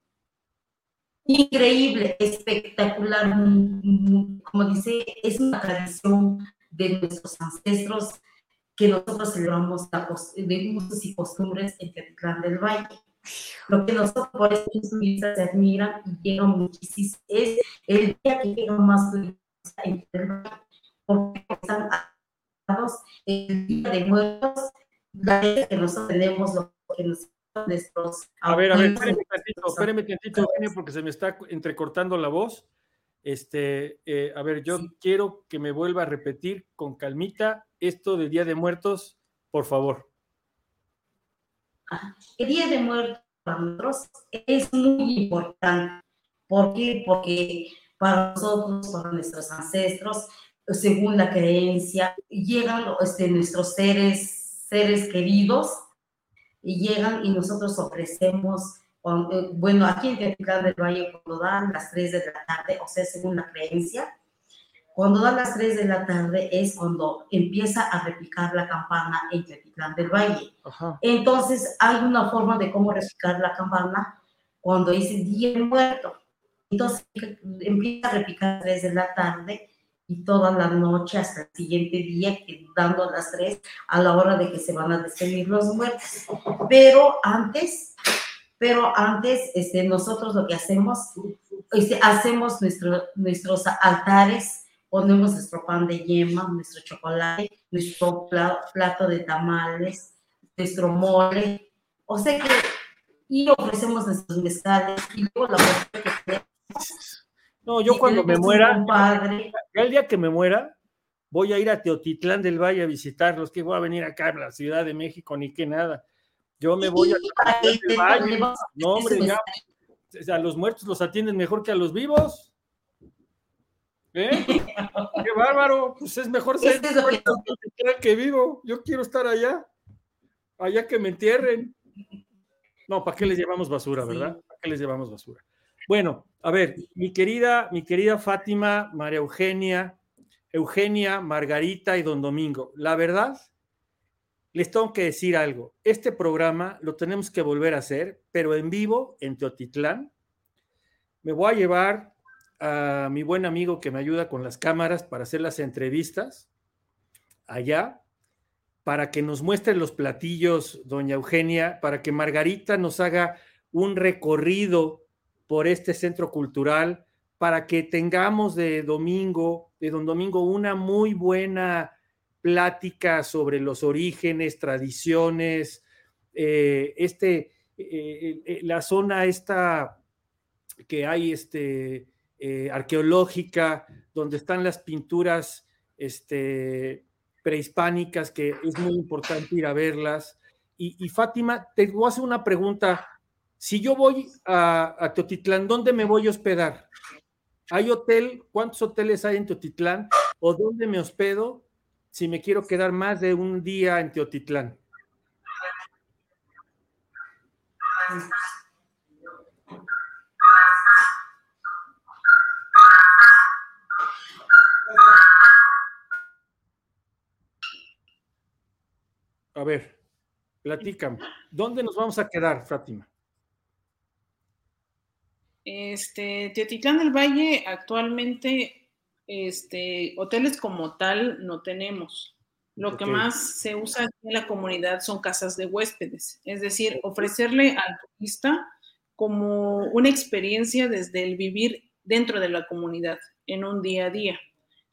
Increíble, espectacular. Como dice, es una tradición de nuestros ancestros que nosotros celebramos de usos y costumbres en Teotitlán del Valle. Lo que nosotros por eso turistas se admiran y llegan muchísimo es el día que llegan más turistas en el porque están el día de muertos, la que nosotros tenemos, lo que nuestros... A ver, a ver, espéreme tantito, espéreme tantito, porque se me está entrecortando la voz. Este, eh, a ver, yo quiero que me vuelva a repetir con calmita esto de Día de Muertos, por favor. El Día de Muertos para nosotros es muy importante. ¿Por qué? Porque para nosotros, para nuestros ancestros, según la creencia, llegan este, nuestros seres, seres queridos y llegan y nosotros ofrecemos, eh, bueno, aquí en Tepical del Valle, cuando dan las 3 de la tarde, o sea, según la creencia, cuando dan las 3 de la tarde es cuando empieza a repicar la campana en Teotitlán del Valle. Entonces, hay una forma de cómo repicar la campana cuando dice día muerto. Entonces, empieza a repicar a las 3 de la tarde y toda la noche hasta el siguiente día, dando las 3 a la hora de que se van a despedir los muertos. Pero antes, pero antes, este, nosotros lo que hacemos, este, hacemos nuestro, nuestros altares ponemos nuestro pan de yema, nuestro chocolate, nuestro plato de tamales, nuestro mole, o sea que, y ofrecemos nuestros mezcales, y luego la que No, yo cuando me muera, el día que me muera, voy a ir a Teotitlán del Valle a visitarlos, que voy a venir acá a la Ciudad de México, ni que nada. Yo me voy a. No, hombre, ya. a los muertos los atienden mejor que a los vivos. ¿Eh? ¡Qué bárbaro! Pues es mejor ser que... vivo. Yo quiero estar allá. Allá que me entierren. No, ¿para qué les llevamos basura, verdad? ¿Para qué les llevamos basura? Bueno, a ver, mi querida, mi querida Fátima, María Eugenia, Eugenia, Margarita y Don Domingo, la verdad, les tengo que decir algo. Este programa lo tenemos que volver a hacer, pero en vivo en Teotitlán. Me voy a llevar a mi buen amigo que me ayuda con las cámaras para hacer las entrevistas allá, para que nos muestre los platillos, doña Eugenia, para que Margarita nos haga un recorrido por este centro cultural, para que tengamos de domingo, de don Domingo, una muy buena plática sobre los orígenes, tradiciones, eh, este, eh, eh, la zona esta que hay, este, arqueológica, donde están las pinturas este, prehispánicas, que es muy importante ir a verlas. Y, Fátima, te voy a hacer una pregunta. Si yo voy a, a, Teotitlán, ¿dónde me voy a hospedar? ¿Hay hotel? ¿Cuántos hoteles hay en Teotitlán? ¿O dónde me hospedo si me quiero quedar más de un día en Teotitlán? A ver, platícame, ¿dónde nos vamos a quedar, Fátima? Este, Teotitlán del Valle actualmente este, hoteles como tal no tenemos. Lo que más se usa en la comunidad son casas de huéspedes, es decir, ofrecerle al turista como una experiencia desde el vivir dentro de la comunidad, en un día a día.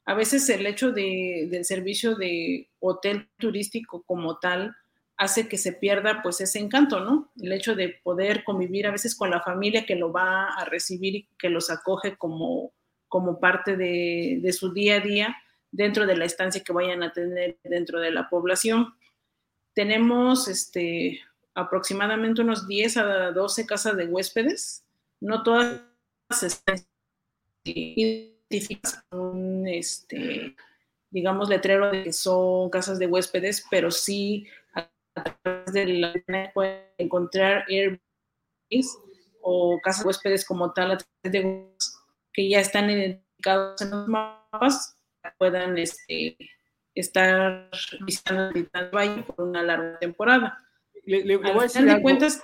A veces el hecho del servicio de hotel turístico como tal hace que se pierda pues ese encanto, ¿no? El hecho de poder convivir a veces con la familia que lo va a recibir y que los acoge como, como parte de, su día a día dentro de la estancia que vayan a tener dentro de la población. Tenemos este, aproximadamente unos 10 a 12 casas de huéspedes. No todas están identificadas con este, digamos, letrero de que son casas de huéspedes, pero sí a través de la internet pueden encontrar Airbnb o casas de huéspedes como tal a través de que ya están identificados en los mapas puedan este, estar visitando el Valle por una larga temporada. Le, voy a decir de cuentas,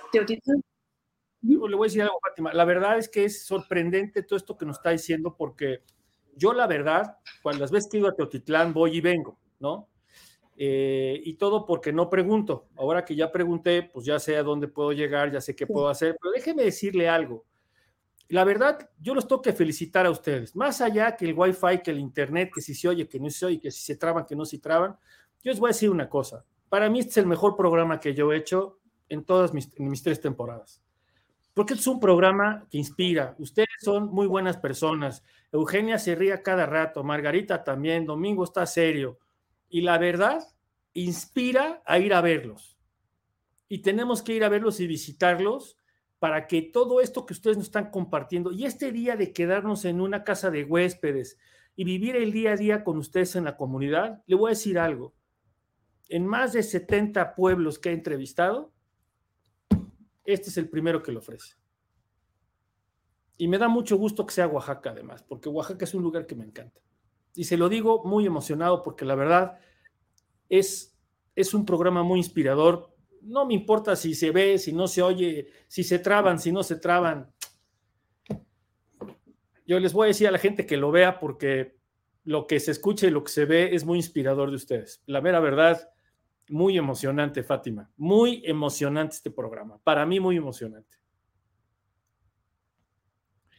le voy a decir algo, Fátima. La verdad es que es sorprendente todo esto que nos está diciendo, porque yo, la verdad, cuando las veces que ido a Teotitlán, voy y vengo, ¿no? Eh, y todo porque no pregunto. Ahora que ya pregunté, pues ya sé a dónde puedo llegar, ya sé qué puedo hacer, pero déjeme decirle algo la verdad, yo los tengo que felicitar a ustedes. Más allá que el Wi-Fi, que el Internet, que si se oye, que no se oye, que si se traban, que no se traban, yo les voy a decir una cosa. Para mí este es el mejor programa que yo he hecho en todas mis, tres temporadas. Porque es un programa que inspira. Ustedes son muy buenas personas. Eugenia se ría cada rato, Margarita también, Domingo está serio. Y la verdad, inspira a ir a verlos. Y tenemos que ir a verlos y visitarlos para que todo esto que ustedes nos están compartiendo y este día de quedarnos en una casa de huéspedes y vivir el día a día con ustedes en la comunidad, le voy a decir algo. En más de 70 pueblos que he entrevistado, este es el primero que lo ofrece. Y me da mucho gusto que sea Oaxaca además, porque Oaxaca es un lugar que me encanta. Y se lo digo muy emocionado porque la verdad es, es un programa muy inspirador no me importa si se ve, si no se oye, si se traban, si no se traban. Yo les voy a decir a la gente que lo vea porque lo que se escucha y lo que se ve es muy inspirador de ustedes. La mera verdad, muy emocionante, Fátima. Muy emocionante este programa. Para mí, muy emocionante.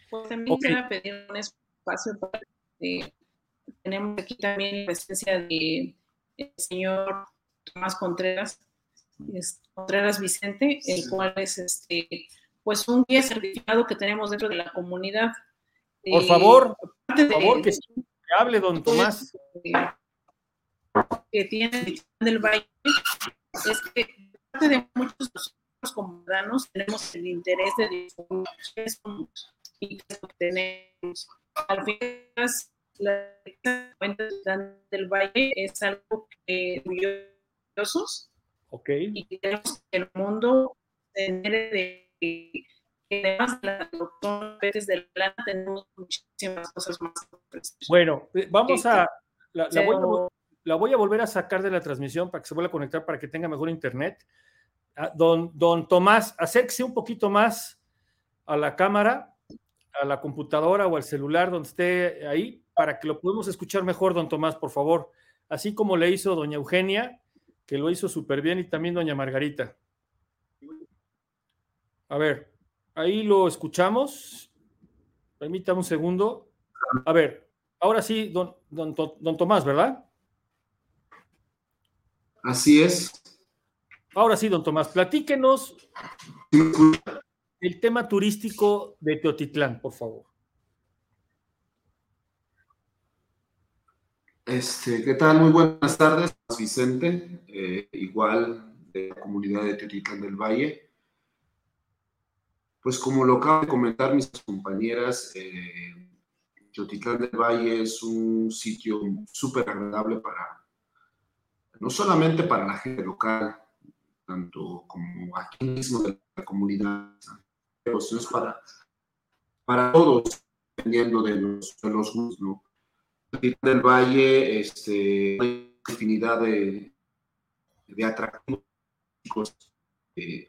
Pues también quisiera pedir un espacio para eh, tenemos aquí también la presencia del señor Tomás Contreras, Contreras Vicente, el cual es este, pues un guía certificado que tenemos dentro de la comunidad. Por favor, por favor, que, hable don Tomás. Que tiene del Valle es que parte de muchos de nosotros como ciudadanos tenemos el interés de difundir y que tenemos. Al final, la cuenta del Valle es algo que orgullosos y queremos que el mundo se de que además de la tenemos muchísimas cosas más. Bueno, eh, vamos a la, voy a... volver a sacar de la transmisión para que se vuelva a conectar para que tenga mejor internet. Ah, don, don Tomás, acérquese un poquito más a la cámara, a la computadora o al celular donde esté ahí, para que lo podamos escuchar mejor, don Tomás, por favor. Así como le hizo doña Eugenia, que lo hizo súper bien, y también doña Margarita. A ver, ahí lo escuchamos. Permítame un segundo. A ver, ahora sí, don, don, Tomás, ¿verdad? Así es. Ahora sí, don Tomás, platíquenos el tema turístico de Teotitlán, por favor. Este, ¿Qué tal? Muy buenas tardes, Vicente, eh, igual de la comunidad de Teotitlán del Valle. Pues como lo acaban de comentar mis compañeras, eh, del Valle es un sitio súper agradable para, no solamente para la gente local, tanto como aquí mismo de la comunidad, pero es para, para todos, dependiendo de los, de los ¿no? Del Valle, este, infinidad de, de atractivos eh,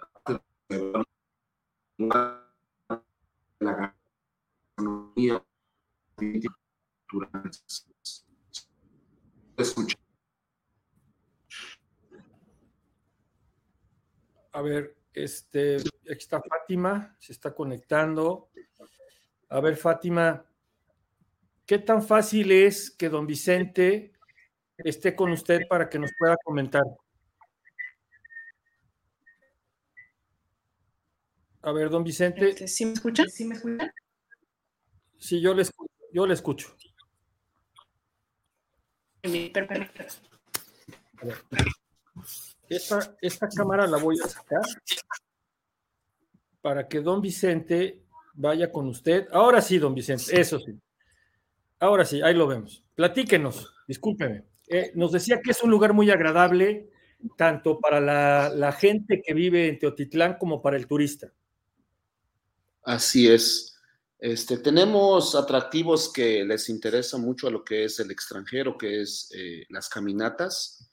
la gastronomía A ver, este, está Fátima, se está conectando. A ver, Fátima, ¿qué tan fácil es que don Vicente esté con usted para que nos pueda comentar? A ver, don Vicente. Este, ¿Sí me escuchan? ¿Sí me escuchan? Sí, yo le escucho. Yo le escucho. Esta, esta cámara la voy a sacar para que don Vicente vaya con usted. Ahora sí, don Vicente, eso sí. Ahora sí, ahí lo vemos. Platíquenos, discúlpeme. Eh, nos decía que es un lugar muy agradable, tanto para la, la gente que vive en Teotitlán como para el turista. Así es. Este, tenemos atractivos que les interesa mucho a lo que es el extranjero, que es eh, las caminatas,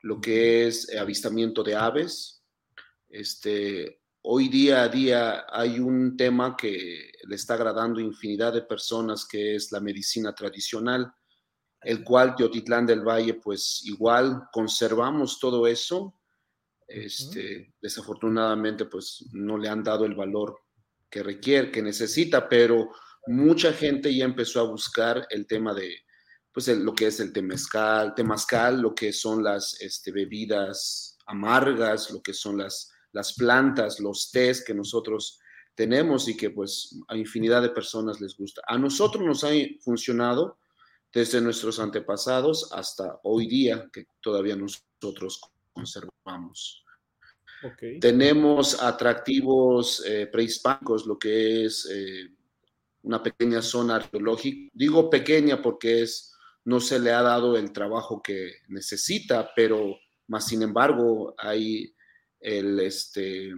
lo que es eh, avistamiento de aves. Este, hoy día a día hay un tema que le está agradando infinidad de personas, que es la medicina tradicional, el cual Teotitlán del Valle, pues igual conservamos todo eso. Este, Desafortunadamente, pues no le han dado el valor que requiere, que necesita, pero mucha gente ya empezó a buscar el tema de, pues lo que es el temazcal, temazcal, lo que son las este, bebidas amargas, lo que son las, las plantas, los tés que nosotros tenemos y que pues a infinidad de personas les gusta. A nosotros nos ha funcionado desde nuestros antepasados hasta hoy día, que todavía nosotros conservamos. Tenemos atractivos eh, prehispánicos, lo que es eh, una pequeña zona arqueológica. Digo pequeña porque es, no se le ha dado el trabajo que necesita, pero más sin embargo, hay el, este,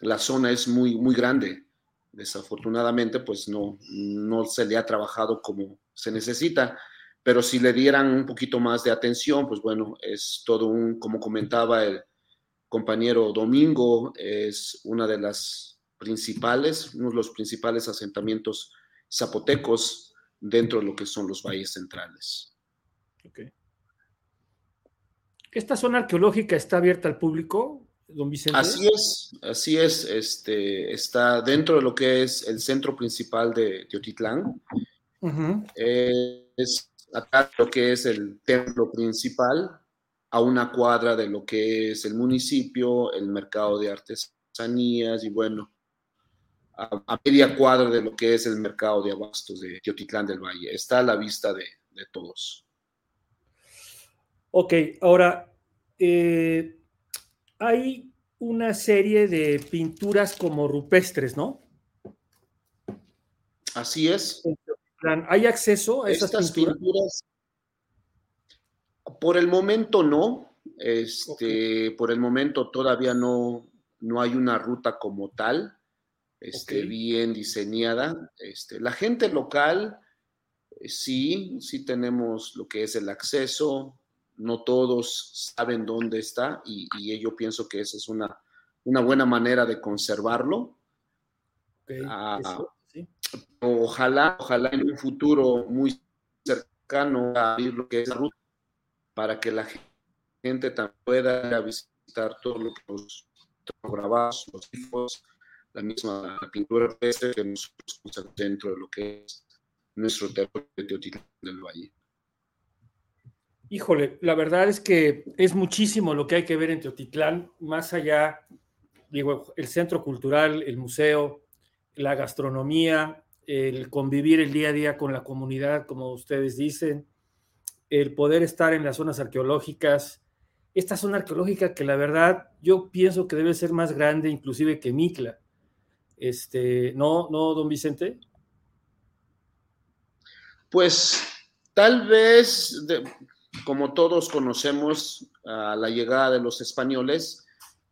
la zona es muy, muy grande. Desafortunadamente, pues no, no se le ha trabajado como se necesita pero si le dieran un poquito más de atención, pues bueno, es todo un, como comentaba el, compañero Domingo es una de las principales, uno de los principales asentamientos zapotecos dentro de lo que son los valles centrales. ¿Esta zona arqueológica está abierta al público, don Vicente? Así es, así es. Este, está dentro de lo que es el centro principal de Teotitlán. es acá lo que es el templo principal, a una cuadra de lo que es el municipio, el mercado de artesanías y bueno, a, media cuadra de lo que es el mercado de abastos de Teotitlán del Valle. Está a la vista de, todos. Ok, ahora, eh, hay una serie de pinturas como rupestres, ¿no? Así es. ¿Hay acceso a esas pinturas? Por el momento no. Este, Por el momento todavía no, no hay una ruta como tal, este, bien diseñada. Este, la gente local, eh, sí, sí tenemos lo que es el acceso. No todos saben dónde está y, yo pienso que esa es una, una buena manera de conservarlo. Ah, ojalá, ojalá en un futuro muy cercano a abrir lo que es la ruta para que la gente también pueda visitar todo lo que los grabados, los hijos, la misma pintura que nosotros dentro de lo que es nuestro territorio de Teotitlán del Valle. Híjole, la verdad es que es muchísimo lo que hay que ver en Teotitlán, más allá, digo, el centro cultural, el museo, la gastronomía, el convivir el día a día con la comunidad, como ustedes dicen, el poder estar en las zonas arqueológicas, esta zona arqueológica que la verdad yo pienso que debe ser más grande inclusive que Mitla. Este, ¿no, no, don Vicente? Pues tal vez, como todos conocemos, a la llegada de los españoles,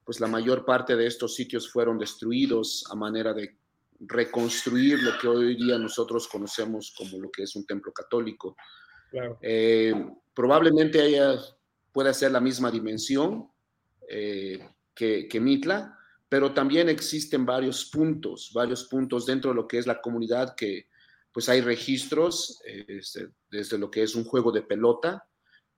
pues la mayor parte de estos sitios fueron destruidos a manera de reconstruir lo que hoy día nosotros conocemos como lo que es un templo católico. Eh, probablemente haya, pueda ser la misma dimensión, eh, que, que Mitla, pero también existen varios puntos, varios puntos dentro de lo que es la comunidad que pues hay registros este, desde lo que es un juego de pelota,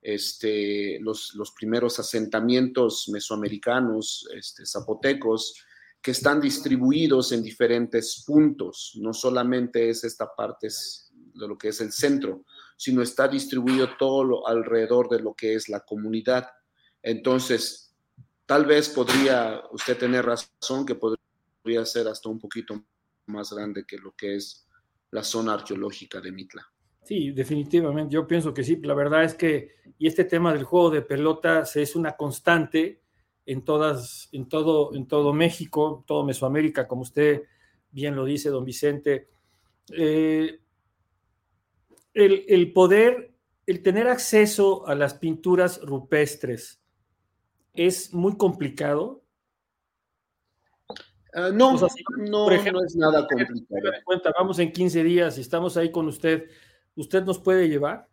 este, los, los primeros asentamientos mesoamericanos, este, zapotecos, que están distribuidos en diferentes puntos. No solamente es esta parte de lo que es el centro, sino está distribuido todo alrededor de lo que es la comunidad. Entonces, tal vez podría usted tener razón que podría ser hasta un poquito más grande que lo que es la zona arqueológica de Mitla. Sí, definitivamente, yo pienso que sí. La verdad es que, y este tema del juego de pelotas es una constante en todas, en todo, en todo México, todo Mesoamérica, como usted bien lo dice, don Vicente. Eh, el, el, poder, el tener acceso a las pinturas rupestres es muy complicado. Uh, no, no, por ejemplo, no es nada complicado. Cuenta, vamos en 15 días y estamos ahí con usted. ¿Usted nos puede llevar?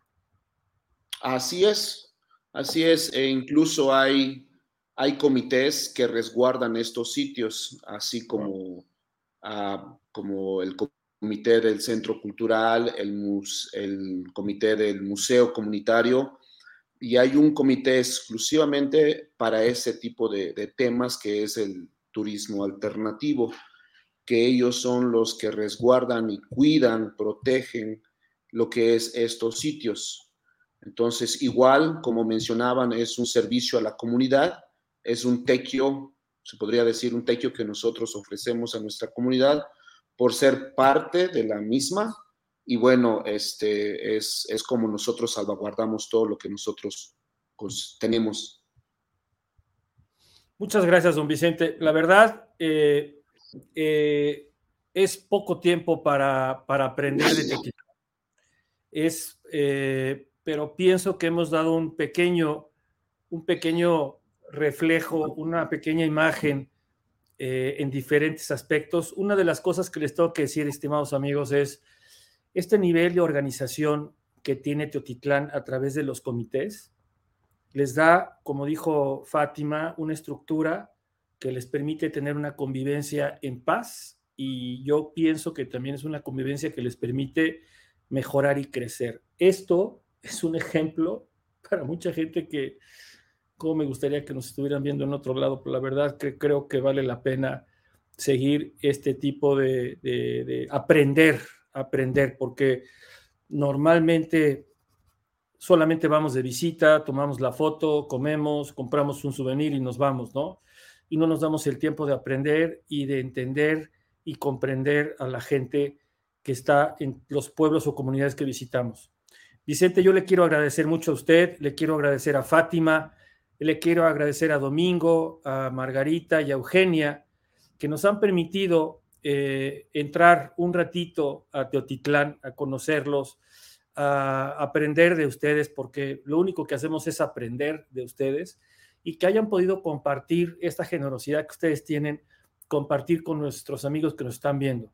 Así es, así es. E incluso hay, hay comités que resguardan estos sitios, así como, uh, como el comité del Centro Cultural, el comité del Museo Comunitario, y hay un comité exclusivamente para ese tipo de, de temas que es el turismo alternativo, que ellos son los que resguardan y cuidan, protegen lo que es estos sitios. Entonces, igual, como mencionaban, es un servicio a la comunidad, es un tequio, se podría decir un tequio que nosotros ofrecemos a nuestra comunidad por ser parte de la misma. Y bueno, este es, es como nosotros salvaguardamos todo lo que nosotros pues, tenemos Muchas gracias, don Vicente. La verdad, eh, eh, es poco tiempo para, para aprender de tequila. Es, eh, pero pienso que hemos dado un pequeño, un pequeño reflejo, una pequeña imagen en diferentes aspectos. Una de las cosas que les tengo que decir, estimados amigos, es este nivel de organización que tiene Teotitlán a través de los comités les da, como dijo Fátima, una estructura que les permite tener una convivencia en paz y yo pienso que también es una convivencia que les permite mejorar y crecer. Esto es un ejemplo para mucha gente que, como me gustaría que nos estuvieran viendo en otro lado, pero la verdad que creo que vale la pena seguir este tipo de, de, de aprender, aprender, porque normalmente solamente vamos de visita, tomamos la foto, comemos, compramos un souvenir y nos vamos, ¿no? Y no nos damos el tiempo de aprender y de entender y comprender a la gente que está en los pueblos o comunidades que visitamos. Vicente, yo le quiero agradecer mucho a usted, le quiero agradecer a Fátima, le quiero agradecer a Domingo, a Margarita y a Eugenia, que nos han permitido eh, entrar un ratito a Teotitlán, a conocerlos, a aprender de ustedes, porque lo único que hacemos es aprender de ustedes y que hayan podido compartir esta generosidad que ustedes tienen, compartir con nuestros amigos que nos están viendo.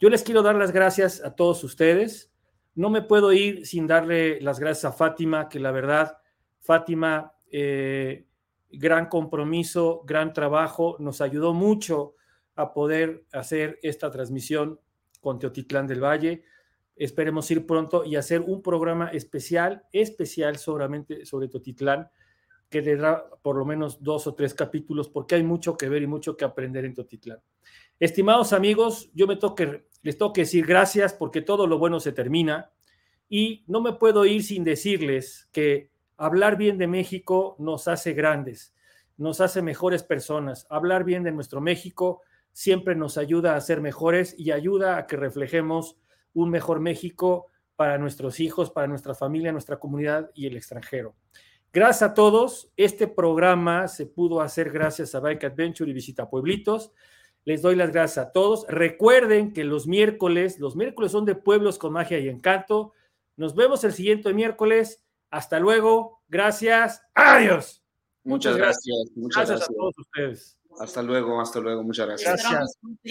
Yo les quiero dar las gracias a todos ustedes. No me puedo ir sin darle las gracias a Fátima, que la verdad, Fátima, eh, gran compromiso, gran trabajo, nos ayudó mucho a poder hacer esta transmisión con Teotitlán del Valle. Esperemos ir pronto y hacer un programa especial, especial solamente sobre Totitlán, que le da por lo menos dos o tres capítulos, porque hay mucho que ver y mucho que aprender en Totitlán. Estimados amigos, yo me toque, les tengo que decir gracias porque todo lo bueno se termina y no me puedo ir sin decirles que hablar bien de México nos hace grandes, nos hace mejores personas. Hablar bien de nuestro México siempre nos ayuda a ser mejores y ayuda a que reflejemos un mejor México para nuestros hijos, para nuestra familia, nuestra comunidad y el extranjero. Gracias a todos. Este programa se pudo hacer gracias a Bike Adventure y Visita Pueblitos. Les doy las gracias a todos. Recuerden que los miércoles, los miércoles son de pueblos con magia y encanto. Nos vemos el siguiente miércoles. Hasta luego. Gracias. Adiós. Muchas, gracias. Muchas gracias. a todos ustedes. Hasta luego, hasta luego. Muchas gracias. Gracias.